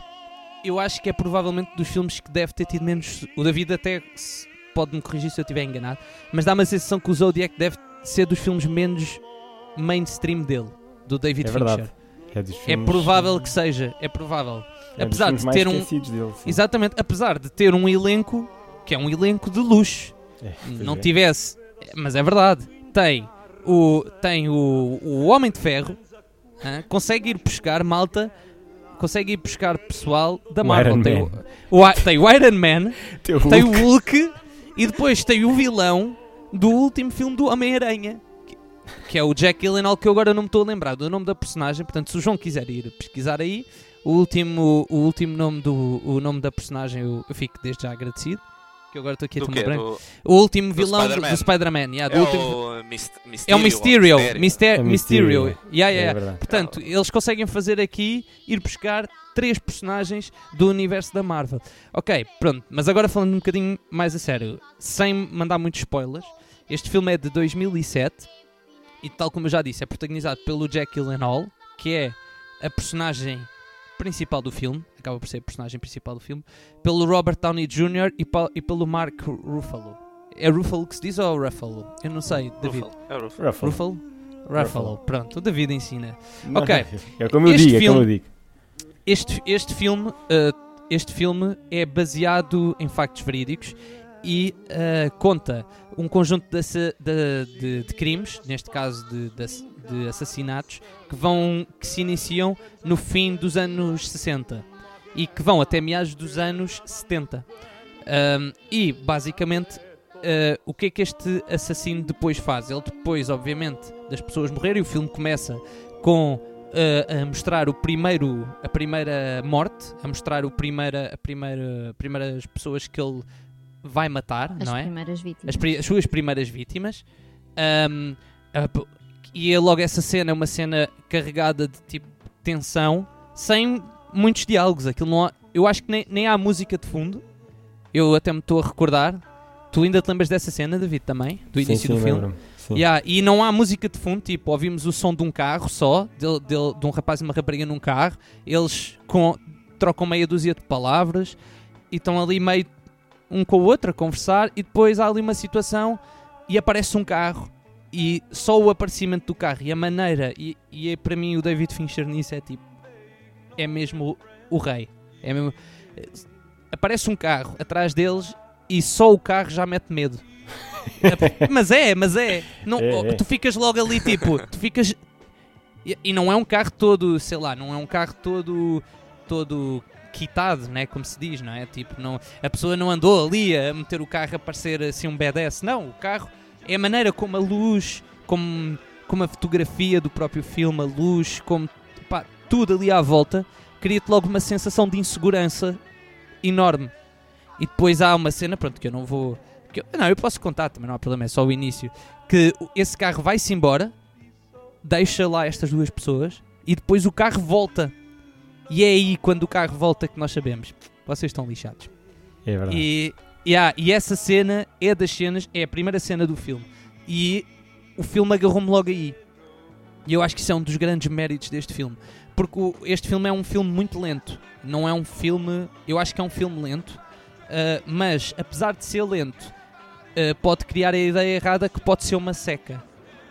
eu acho que é provavelmente dos filmes que deve ter tido menos. O David até pode-me corrigir se eu estiver enganado, mas dá-me a sensação que o Zodiac deve ser dos filmes menos mainstream dele, do David É Fincher. verdade. É, É provável que seja, é provável. é apesar de ter um- dele. Exatamente, apesar de ter um elenco que é um elenco de luxo. É, não é. tivesse, mas é verdade. Tem o tem o, o Homem de Ferro, consegue ir buscar malta, consegue ir buscar pessoal da O Marvel. Iron tem, o, o tem o Iron Man, tem o Hulk. Hulk e depois tem o vilão do último filme do Homem-Aranha. Que- é o Jack Gyllenhaal, que eu agora não me estou a lembrar do nome da personagem. Portanto, se o João quiser ir pesquisar aí, o último, o último nome, do, o nome da personagem eu, eu fico desde já agradecido. Que eu agora estou aqui a tomar branco. O último do vilão do- do Spider-Man. Yeah, É último- o Mist- Mysterio. é o Mysterio. Mister- É Mysterio. Mysterio. Yeah, É yeah. verdade. Portanto, eles conseguem fazer aqui, ir buscar três personagens do universo da Marvel. Ok, pronto, mas agora falando um bocadinho mais a sério, sem mandar muitos spoilers, este filme é de 2007 e, tal como eu já disse, é protagonizado pelo Jack Gyllenhaal, que é a personagem principal do filme, acaba por ser a personagem principal do filme, pelo Robert Downey Jr. e, e pelo Mark Ruffalo. É Ruffalo que se diz ou Ruffalo? Eu não sei, David. Ruffalo. É o Ruffalo. Ruffalo. Ruffalo? Ruffalo. Pronto, o David ensina. Não, Ok. É como eu Este digo, é como eu digo. Este, este, filme, uh, este filme é baseado em factos verídicos e uh, conta um conjunto de, de- de- de crimes, neste caso de, de ass- de assassinatos, que, vão, que se iniciam no fim dos anos 60 e que vão até meados dos anos 70. Um, e, basicamente, uh, o que é que este assassino depois faz? Ele depois, obviamente, das pessoas morrerem, o filme começa com uh, a mostrar o primeiro, a primeira morte, a mostrar o primeira, a primeira, primeiras pessoas que ele vai matar, As não é? primeiras vítimas. As, pri- as suas primeiras vítimas. Um, e é logo essa cena é uma cena carregada de tipo tensão, sem muitos diálogos. Aquilo não há- eu acho que nem, nem há música de fundo. Eu até me estou a recordar. Tu ainda te lembras dessa cena, David, também? Do Sim, início sim, do filme? Sim. Yeah, e não há música de fundo, tipo, ouvimos o som de um carro só, de, de- de um rapaz e uma rapariga num carro, eles com- trocam meia dúzia de palavras e estão ali meio um com o outro a conversar e depois há ali uma situação e aparece um carro e só o aparecimento do carro e a maneira, e, e é, para mim o David Fincher nisso é tipo, é mesmo o, o rei. É mesmo, aparece um carro atrás deles e só o carro já mete medo. *laughs* mas é, mas é. Não, É, é. Tu ficas logo ali tipo, tu ficas. E, e não é um carro todo, sei lá, não é um carro todo todo quitado, né, como se diz, não é? Tipo, não, a pessoa não andou ali a meter o carro a parecer assim um badass. Não, o carro é a maneira como a luz, como, como a fotografia do próprio filme, a luz, como pá, tudo ali à volta, cria-te logo uma sensação de insegurança enorme. E depois há uma cena, pronto, que eu não vou. que eu- não, eu posso contar também, não há problema, é só o início. Que esse carro vai-se embora, deixa lá estas duas pessoas e depois o carro volta. E é aí quando o carro volta que nós sabemos. Vocês estão lixados. É verdade. E, yeah, e essa cena é das cenas, é a primeira cena do filme. E o filme agarrou-me logo aí. E eu acho que isso é um dos grandes méritos deste filme. Porque o- este filme é um filme muito lento. Não é um filme. Eu acho que é um filme lento. ah, mas, apesar de ser lento, ah, pode criar a ideia errada que pode ser uma seca.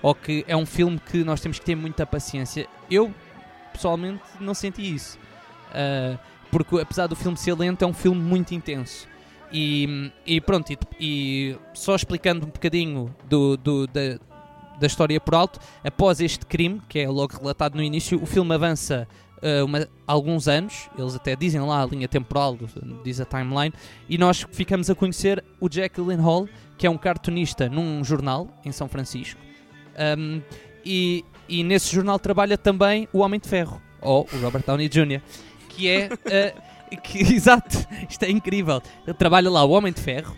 Ou que é um filme que nós temos que ter muita paciência. Eu, pessoalmente, não senti isso. Ah, porque apesar do filme ser lento, é um filme muito intenso. E, e pronto, e, e só explicando um bocadinho do, do- da, da história por alto, após este crime, que é logo relatado no início, o filme avança ah, uma- alguns anos, eles até dizem lá a linha temporal, diz a timeline, e nós ficamos a conhecer o Jack Gyllenhaal, que é um cartunista num jornal em São Francisco. Um, e, e nesse jornal trabalha também o Homem de Ferro, ou o Robert Downey Jr., que é. uh, *laughs* que, *laughs* exato, isto é incrível. Ele trabalha lá o Homem de Ferro.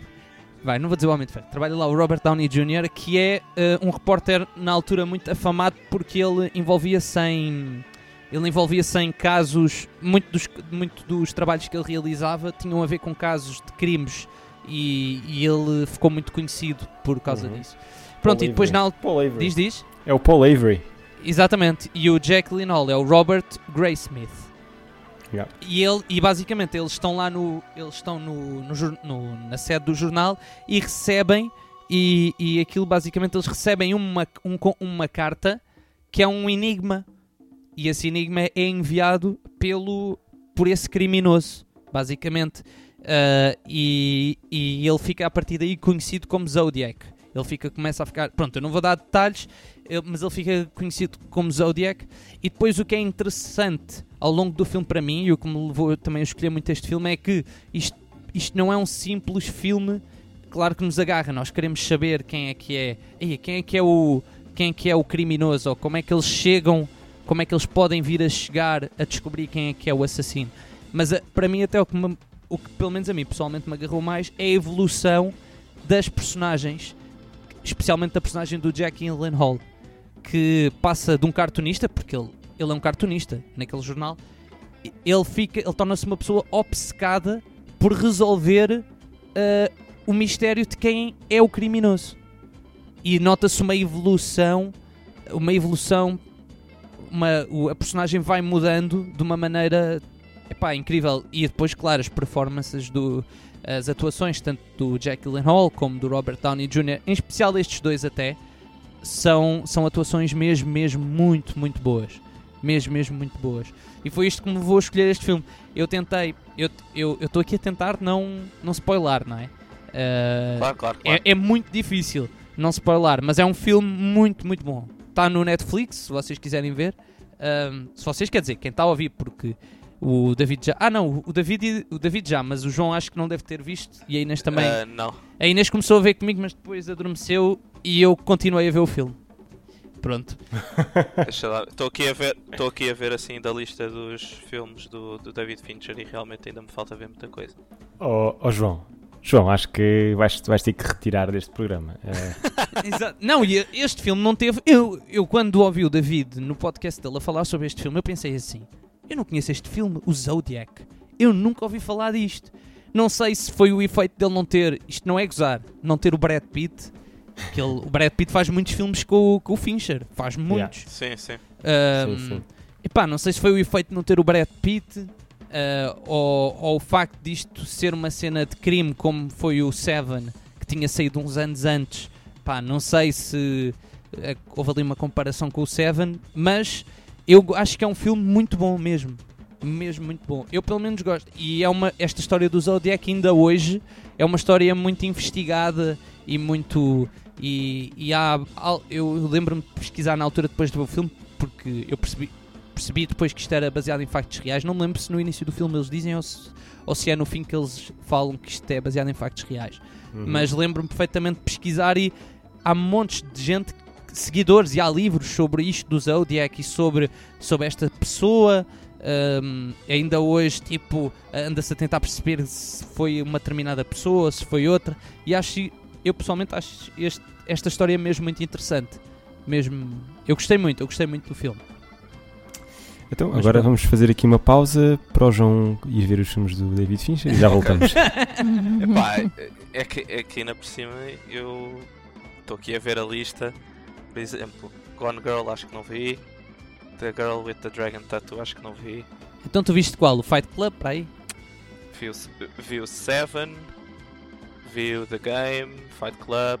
Vai, não vou dizer o Homem de Ferro. Trabalha lá o Robert Downey Jr., que é uh, um repórter na altura muito afamado porque ele envolvia-se em. Ele envolvia-se em casos. Muito dos, muito dos trabalhos que ele realizava tinham a ver com casos de crimes e, e ele ficou muito conhecido por causa Uhum. disso. Pronto, Paul e depois Avery. na, al- Paul Avery. Diz, diz. É o Paul Avery. Exatamente. E o Jack Gyllenhaal é o Robert Graysmith. Yeah. E, ele, e basicamente eles estão lá no. Eles estão no, no no- na sede do jornal e recebem. E, e aquilo basicamente eles recebem uma, um uma carta que é um enigma. E esse enigma é enviado pelo, por esse criminoso, basicamente. Ah, e, e ele fica a partir daí conhecido como Zodiac. Ele fica, começa a ficar. Pronto, eu não vou dar detalhes, eu- mas ele fica conhecido como Zodiac. E depois o que é interessante ao longo do filme para mim, e o que me levou também a escolher muito este filme, é que isto, isto não é um simples filme, claro que nos agarra, nós queremos saber quem é que é. Quem é que é o. Quem é que é o criminoso, ou como é que eles chegam, como é que eles podem vir a chegar a descobrir quem é que é o assassino. Mas a- para mim até o que, me- o que pelo menos a mim pessoalmente me agarrou mais é a evolução das personagens, especialmente da personagem do Jack Gyllenhaal, que passa de um cartunista, porque ele, ele é um cartunista naquele jornal, ele fica, ele torna-se uma pessoa obcecada por resolver ah, o mistério de quem é o criminoso. E nota-se uma evolução, uma evolução, uma, o- a personagem vai mudando de uma maneira epá, incrível. E depois, claro, as performances do, as atuações tanto do Jack Gyllenhaal como do Robert Downey Jr., em especial estes dois até, são, são atuações mesmo, mesmo muito, muito boas. Mesmo, mesmo muito boas. E foi isto que me levou a escolher este filme. Eu tentei, eu estou eu, aqui a tentar não, não spoiler, não é? Ah, Claro, claro, claro. é, é muito difícil não spoiler, mas é um filme muito, muito bom. Está no Netflix, se vocês quiserem ver. Ahm, se vocês, quer dizer, quem está a ouvir, porque o David já. Ah, não, o David, o David já, mas o João acho que não deve ter visto. E a Inês também. Ah, não. A Inês começou a ver comigo, mas depois adormeceu e eu continuei a ver o filme. Pronto. *laughs* Estou aqui a ver, estou aqui a ver assim da lista dos filmes do, do David Fincher e realmente ainda me falta ver muita coisa. Oh, oh, João. João, acho que vais, vais ter que retirar deste programa. *laughs* Exato. Não, e este filme não teve. Eu, eu, quando ouvi o David no podcast dele a falar sobre este filme, eu pensei assim: eu não conheço este filme, o Zodiac. Eu nunca ouvi falar disto. Não sei se foi o efeito dele não ter. Isto não é gozar, não ter o Brad Pitt. Que ele, o Brad Pitt faz muitos filmes com, o- com o Fincher. Faz muitos. Sim, sim. Ahm, sim, sim. Epá, não sei se foi o efeito de não ter o Brad Pitt ah, ou, ou o facto disto ser uma cena de crime como foi o Seven, que tinha saído uns anos antes. Pá, não sei se ah, houve ali uma comparação com o Seven, mas eu acho que é um filme muito bom mesmo. Mesmo muito bom. Eu pelo menos gosto. E é uma, esta história do Zodiac ainda hoje é uma história muito investigada e muito. E, e há. Eu lembro-me de pesquisar na altura depois do filme porque eu percebi, percebi depois que isto era baseado em factos reais. Não me lembro se no início do filme eles dizem ou se, ou se é no fim que eles falam que isto é baseado em factos reais. Uhum. Mas lembro-me perfeitamente de pesquisar e há montes de gente, seguidores, e há livros sobre isto do Zodiac e sobre, sobre esta pessoa. Um, ainda hoje, tipo, anda-se a tentar perceber se foi uma determinada pessoa, se foi outra. E acho, eu pessoalmente acho este- esta história mesmo muito interessante. Mesmo, eu gostei muito, eu gostei muito do filme. Então, Mas agora pronto. vamos fazer aqui uma pausa para o João ir ver os filmes do David Fincher e já voltamos. *laughs* Epá, é- é que, é que ainda por cima eu estou aqui a ver a lista. Por exemplo, Gone Girl acho que não vi. The Girl with the Dragon Tattoo acho que não vi. Então tu viste qual? O Fight Club, para aí? Vi o, vi o Seven. Vi o The Game, Fight Club,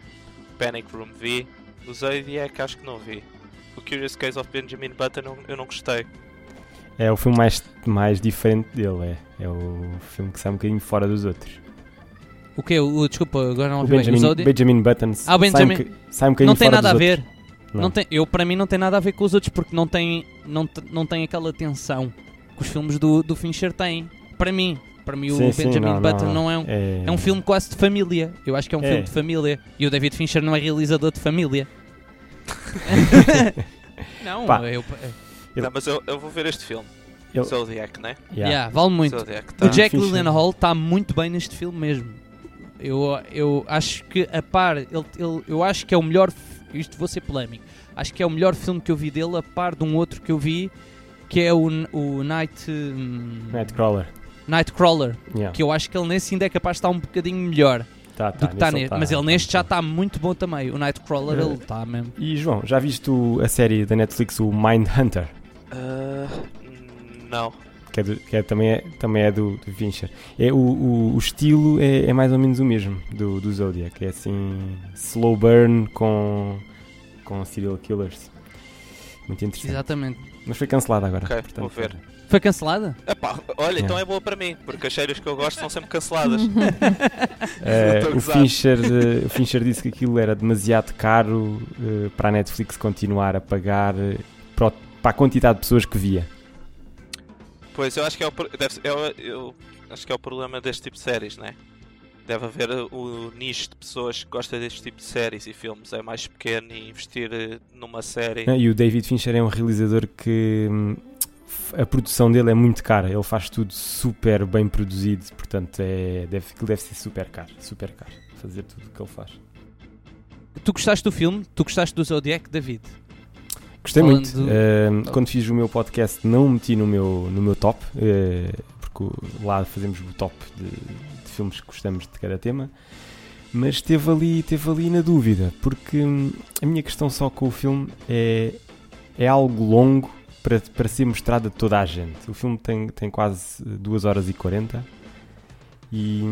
Panic Room vi. O Zodiac acho que não vi. O Curious Case of Benjamin Button eu, eu não gostei. É o filme mais, mais diferente dele, é. É o filme que sai um bocadinho fora dos outros. O que? O, desculpa, agora não O ouvi bem. O Benjamin, Zodiac? Benjamin Button Ah, o sai, um Benjamin- sai um bocadinho Não tem fora nada a dos ver. outros. Não. Não. tem, eu, para mim, não tem nada a ver com os outros porque não tem, não, não tem aquela tensão que os filmes do, do Fincher têm. Para mim, para mim, Sim, o sim, Benjamin não, Button não, não, é um. É, É um filme quase de família. Eu acho que é um É. filme de família. E o David Fincher não é realizador de família. *laughs* não, Pá. eu, Não, mas eu, eu vou ver este filme. Ele- Zodiac, né? Yeah. yeah, vale muito. Zodiac, O tá. Jack Fincher. Gyllenhaal está muito bem neste filme mesmo. Eu, eu acho que a par, ele, ele- eu acho que é o melhor. Isto vou ser polémico. Acho que é o melhor filme que eu vi dele, a par de um outro que eu vi, que é o, o Night, hum, Nightcrawler. Nightcrawler. Yeah. Que eu acho que ele nesse ainda é capaz de estar um bocadinho melhor Tá, do tá, que está nesse neste. tá- Mas ele tá neste já está muito bom também. O Nightcrawler, Eh, ele está mesmo. E João, já viste a série da Netflix, o Mindhunter? Ah, não. Que, é do- que é- também, é, também é do, do Fincher. É, o, o, o estilo é, é mais ou menos o mesmo do, do Zodiac. É assim, slow burn com, com serial killers. Muito interessante. Exatamente. Mas foi cancelado agora. Ok, portanto, vou ver. Foi cancelada? Epá, olha, então Yeah. é boa para mim, porque as séries que eu gosto são sempre canceladas. *laughs* A o. Fincher, eh, o Fincher disse que aquilo era demasiado caro eh, para a Netflix continuar a pagar para, o- para a quantidade de pessoas que via. Pois, eu acho que é o, deve eu, eu acho que é o problema deste tipo de séries, né? Deve haver o nicho de pessoas que gostam deste tipo de séries e filmes. É mais pequeno e investir eh, numa série. Né? E o David Fincher é um realizador que hum, a produção dele é muito cara. Ele faz tudo super bem produzido, portanto é, deve, deve ser super caro. Super caro fazer tudo o que ele faz. Tu gostaste do filme? Tu gostaste do Zodiac, David? Gostei Falando muito. do- Hum, quando fiz o meu podcast, não o meti no meu, no meu top, eh, porque lá fazemos o top de, de filmes que gostamos de cada tema. Mas esteve ali, esteve ali na dúvida, porque hum, a minha questão só com o filme é, é algo longo para, para ser mostrado a toda a gente. O filme tem, tem quase 2 horas e 40 e,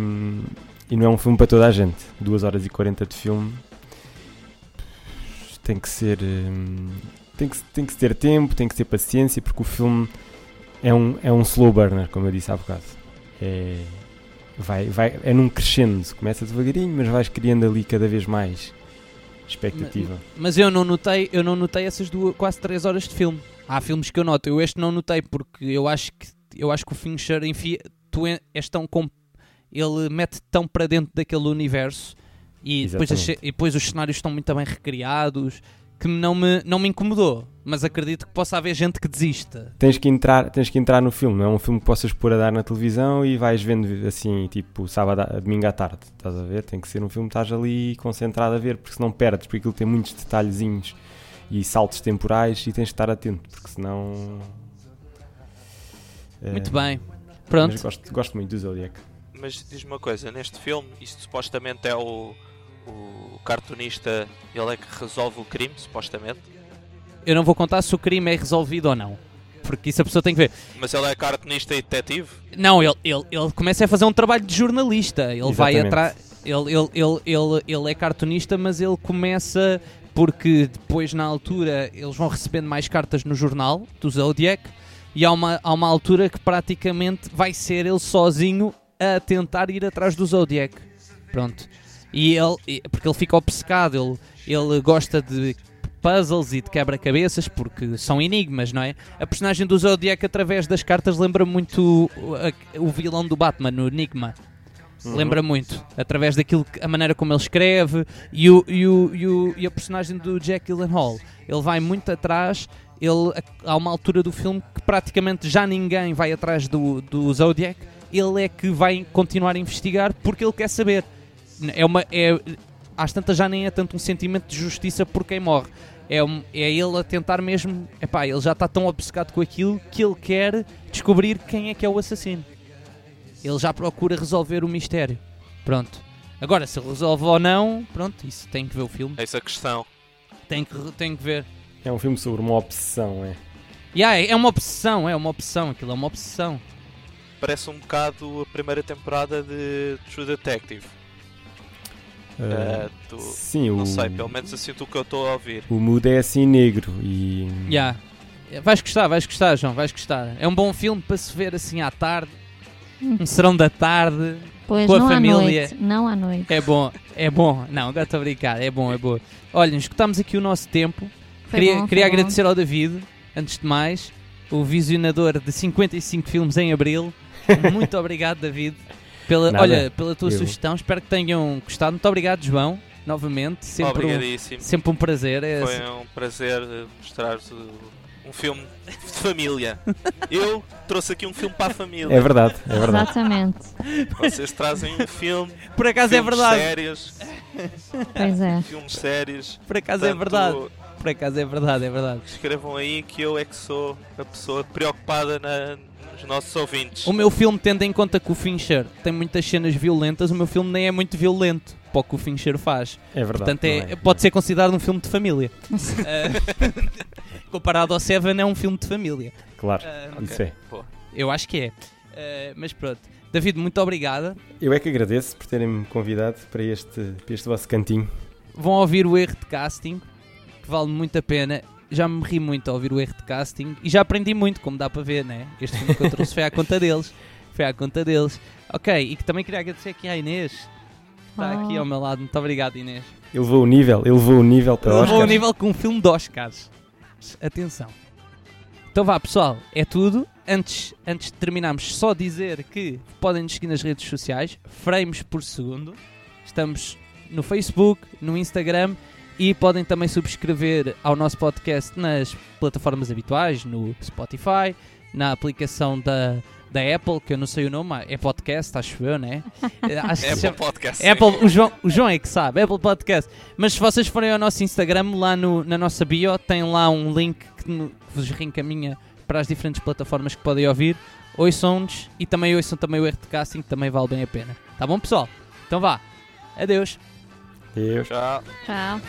e não é um filme para toda a gente. 2 horas e 40 de filme tem que ser. hum, tem que, tem que ter tempo, tem que ter paciência, porque o filme é um, é um slow burner, como eu disse há bocado. É, vai, vai, é num crescendo, começa devagarinho, mas vais criando ali cada vez mais expectativa. Mas eu não notei, eu não notei essas duas, quase 3 horas de filme. Há filmes que eu noto, eu este não notei porque eu acho que eu acho que o Fincher enfia, tu és tão ele mete tão para dentro daquele universo e depois, as e depois os cenários estão muito bem recriados que não me, não me incomodou, mas acredito que possa haver gente que desista. Tens que, entrar, tens que entrar no filme, não é um filme que possas pôr a dar na televisão e vais vendo assim, tipo, sábado, domingo à tarde. Estás a ver? Tem que ser um filme que estás ali concentrado a ver, porque senão perdes, porque aquilo tem muitos detalhezinhos e saltos temporais e tens de estar atento, porque senão. Muito eh, bem. Pronto. Mas gosto, gosto muito do Zodiac. Mas diz-me uma coisa, neste filme, isto supostamente é o, o cartunista, ele é que resolve o crime, supostamente. Eu não vou contar se o crime é resolvido ou não. Porque isso a pessoa tem que ver. Mas ele é cartunista e detetive? Não, ele, ele, ele começa a fazer um trabalho de jornalista. Ele vai Exatamente. atrás. Ele, ele, ele, ele, ele é cartunista, mas ele começa porque depois, na altura, eles vão recebendo mais cartas no jornal do Zodiac. E há uma, há uma altura que praticamente vai ser ele sozinho a tentar ir atrás do Zodiac. Pronto. E ele, porque ele fica obcecado, ele, ele gosta de puzzles e de quebra-cabeças, porque são enigmas, não é? A personagem do Zodiac, através das cartas, lembra muito o, a- o vilão do Batman, o Enigma. Uhum. Lembra muito, através daquilo que, a maneira como ele escreve e, o, e, o, e, o, e a personagem do Jack Gyllenhaal. Ele vai muito atrás. Ele, há uma altura do filme que praticamente já ninguém vai atrás do, do Zodiac. Ele é que vai continuar a investigar porque ele quer saber. É uma, é, às tantas já nem é tanto um sentimento de justiça por quem morre. É, um- é ele a tentar mesmo. Epá, ele já está tão obcecado com aquilo que ele quer descobrir quem é que é o assassino. Ele já procura resolver o mistério. Pronto. Agora, se ele resolve ou não, pronto, isso tem que ver o filme. Eis a questão. Tem que, tem que ver. É um filme sobre uma obsessão, é. Yeah, é uma obsessão, é uma obsessão. Aquilo é uma obsessão. Parece um bocado a primeira temporada de True Detective. Eh, tu- sim, o, Não sei, pelo menos assim do que eu estou a ouvir. o mood é assim negro e. Yeah. Vais gostar, vais gostar, João, vais gostar. É um bom filme para se ver assim à tarde. Um serão da tarde. Pois Com a não família. à noite. Não à noite. É bom, é bom. Não, agora estou a brincar. É bom, é bom. Olha, escutámos aqui o nosso tempo. Foi queria bom, queria bom. agradecer ao David, antes de mais, o visionador de 55 filmes em abril. *laughs* Muito obrigado, David, pela, Nada. olha, pela tua Eu. sugestão. Espero que tenham gostado. Muito obrigado, João, novamente. Sempre, um, Obrigadíssimo. sempre um prazer. É, Foi um prazer eh, mostrar-vos o- um filme de família. *laughs* Eu trouxe aqui um filme para a família. É verdade, é verdade. Exatamente. Vocês trazem um filme. Por acaso é verdade. Sérios, Pois é. filmes sérios. Por acaso é Portanto, verdade. Por acaso é verdade, é verdade. Escrevam aí que eu é que sou a pessoa preocupada na- nos nossos ouvintes. O meu filme, tendo em conta que o Fincher tem muitas cenas violentas, o meu filme nem é muito violento para o que o Fincher faz. É verdade. Portanto, é, não é? pode ser considerado um filme de família. *laughs* Eh, *laughs* comparado ao Seven, é um filme de família. Claro, Eh, isso é. Pô, eu acho que é. Eh, mas pronto. David, muito obrigada. Eu é que agradeço por terem-me convidado para este, para este vosso cantinho. Vão ouvir o erro de casting, que vale muito a pena. Já me ri muito a ouvir o erro de casting e já aprendi muito, como dá para ver, né? Este filme que eu trouxe foi à conta deles. Foi à conta deles. Ok, e que também queria agradecer aqui à Inês. que Está aqui ao meu lado. Muito obrigado, Inês. Ele levou o nível, ele levou o nível para Eu vou ao Oscar. nível com um filme de Oscars. Atenção. Então vá, pessoal, é tudo. Antes, antes de terminarmos, só dizer que podem nos seguir nas redes sociais, frames por segundo. Estamos no Facebook, no Instagram e podem também subscrever ao nosso podcast nas plataformas habituais, no Spotify, na aplicação da, da Apple, que eu não sei o nome, é podcast, acho eu, né? *laughs* Eh, Acho Apple chama- Podcast. Apple, o, João, o João é que sabe, Apple Podcast. Mas se vocês forem ao nosso Instagram, lá no- na nossa bio, tem lá um link que, no- que vos reencaminha para as diferentes plataformas que podem ouvir. Ouçam-nos e também ouçam também o erro de casting, que também vale bem a pena. Tá bom, pessoal? Então vá. Adeus. 你好。好。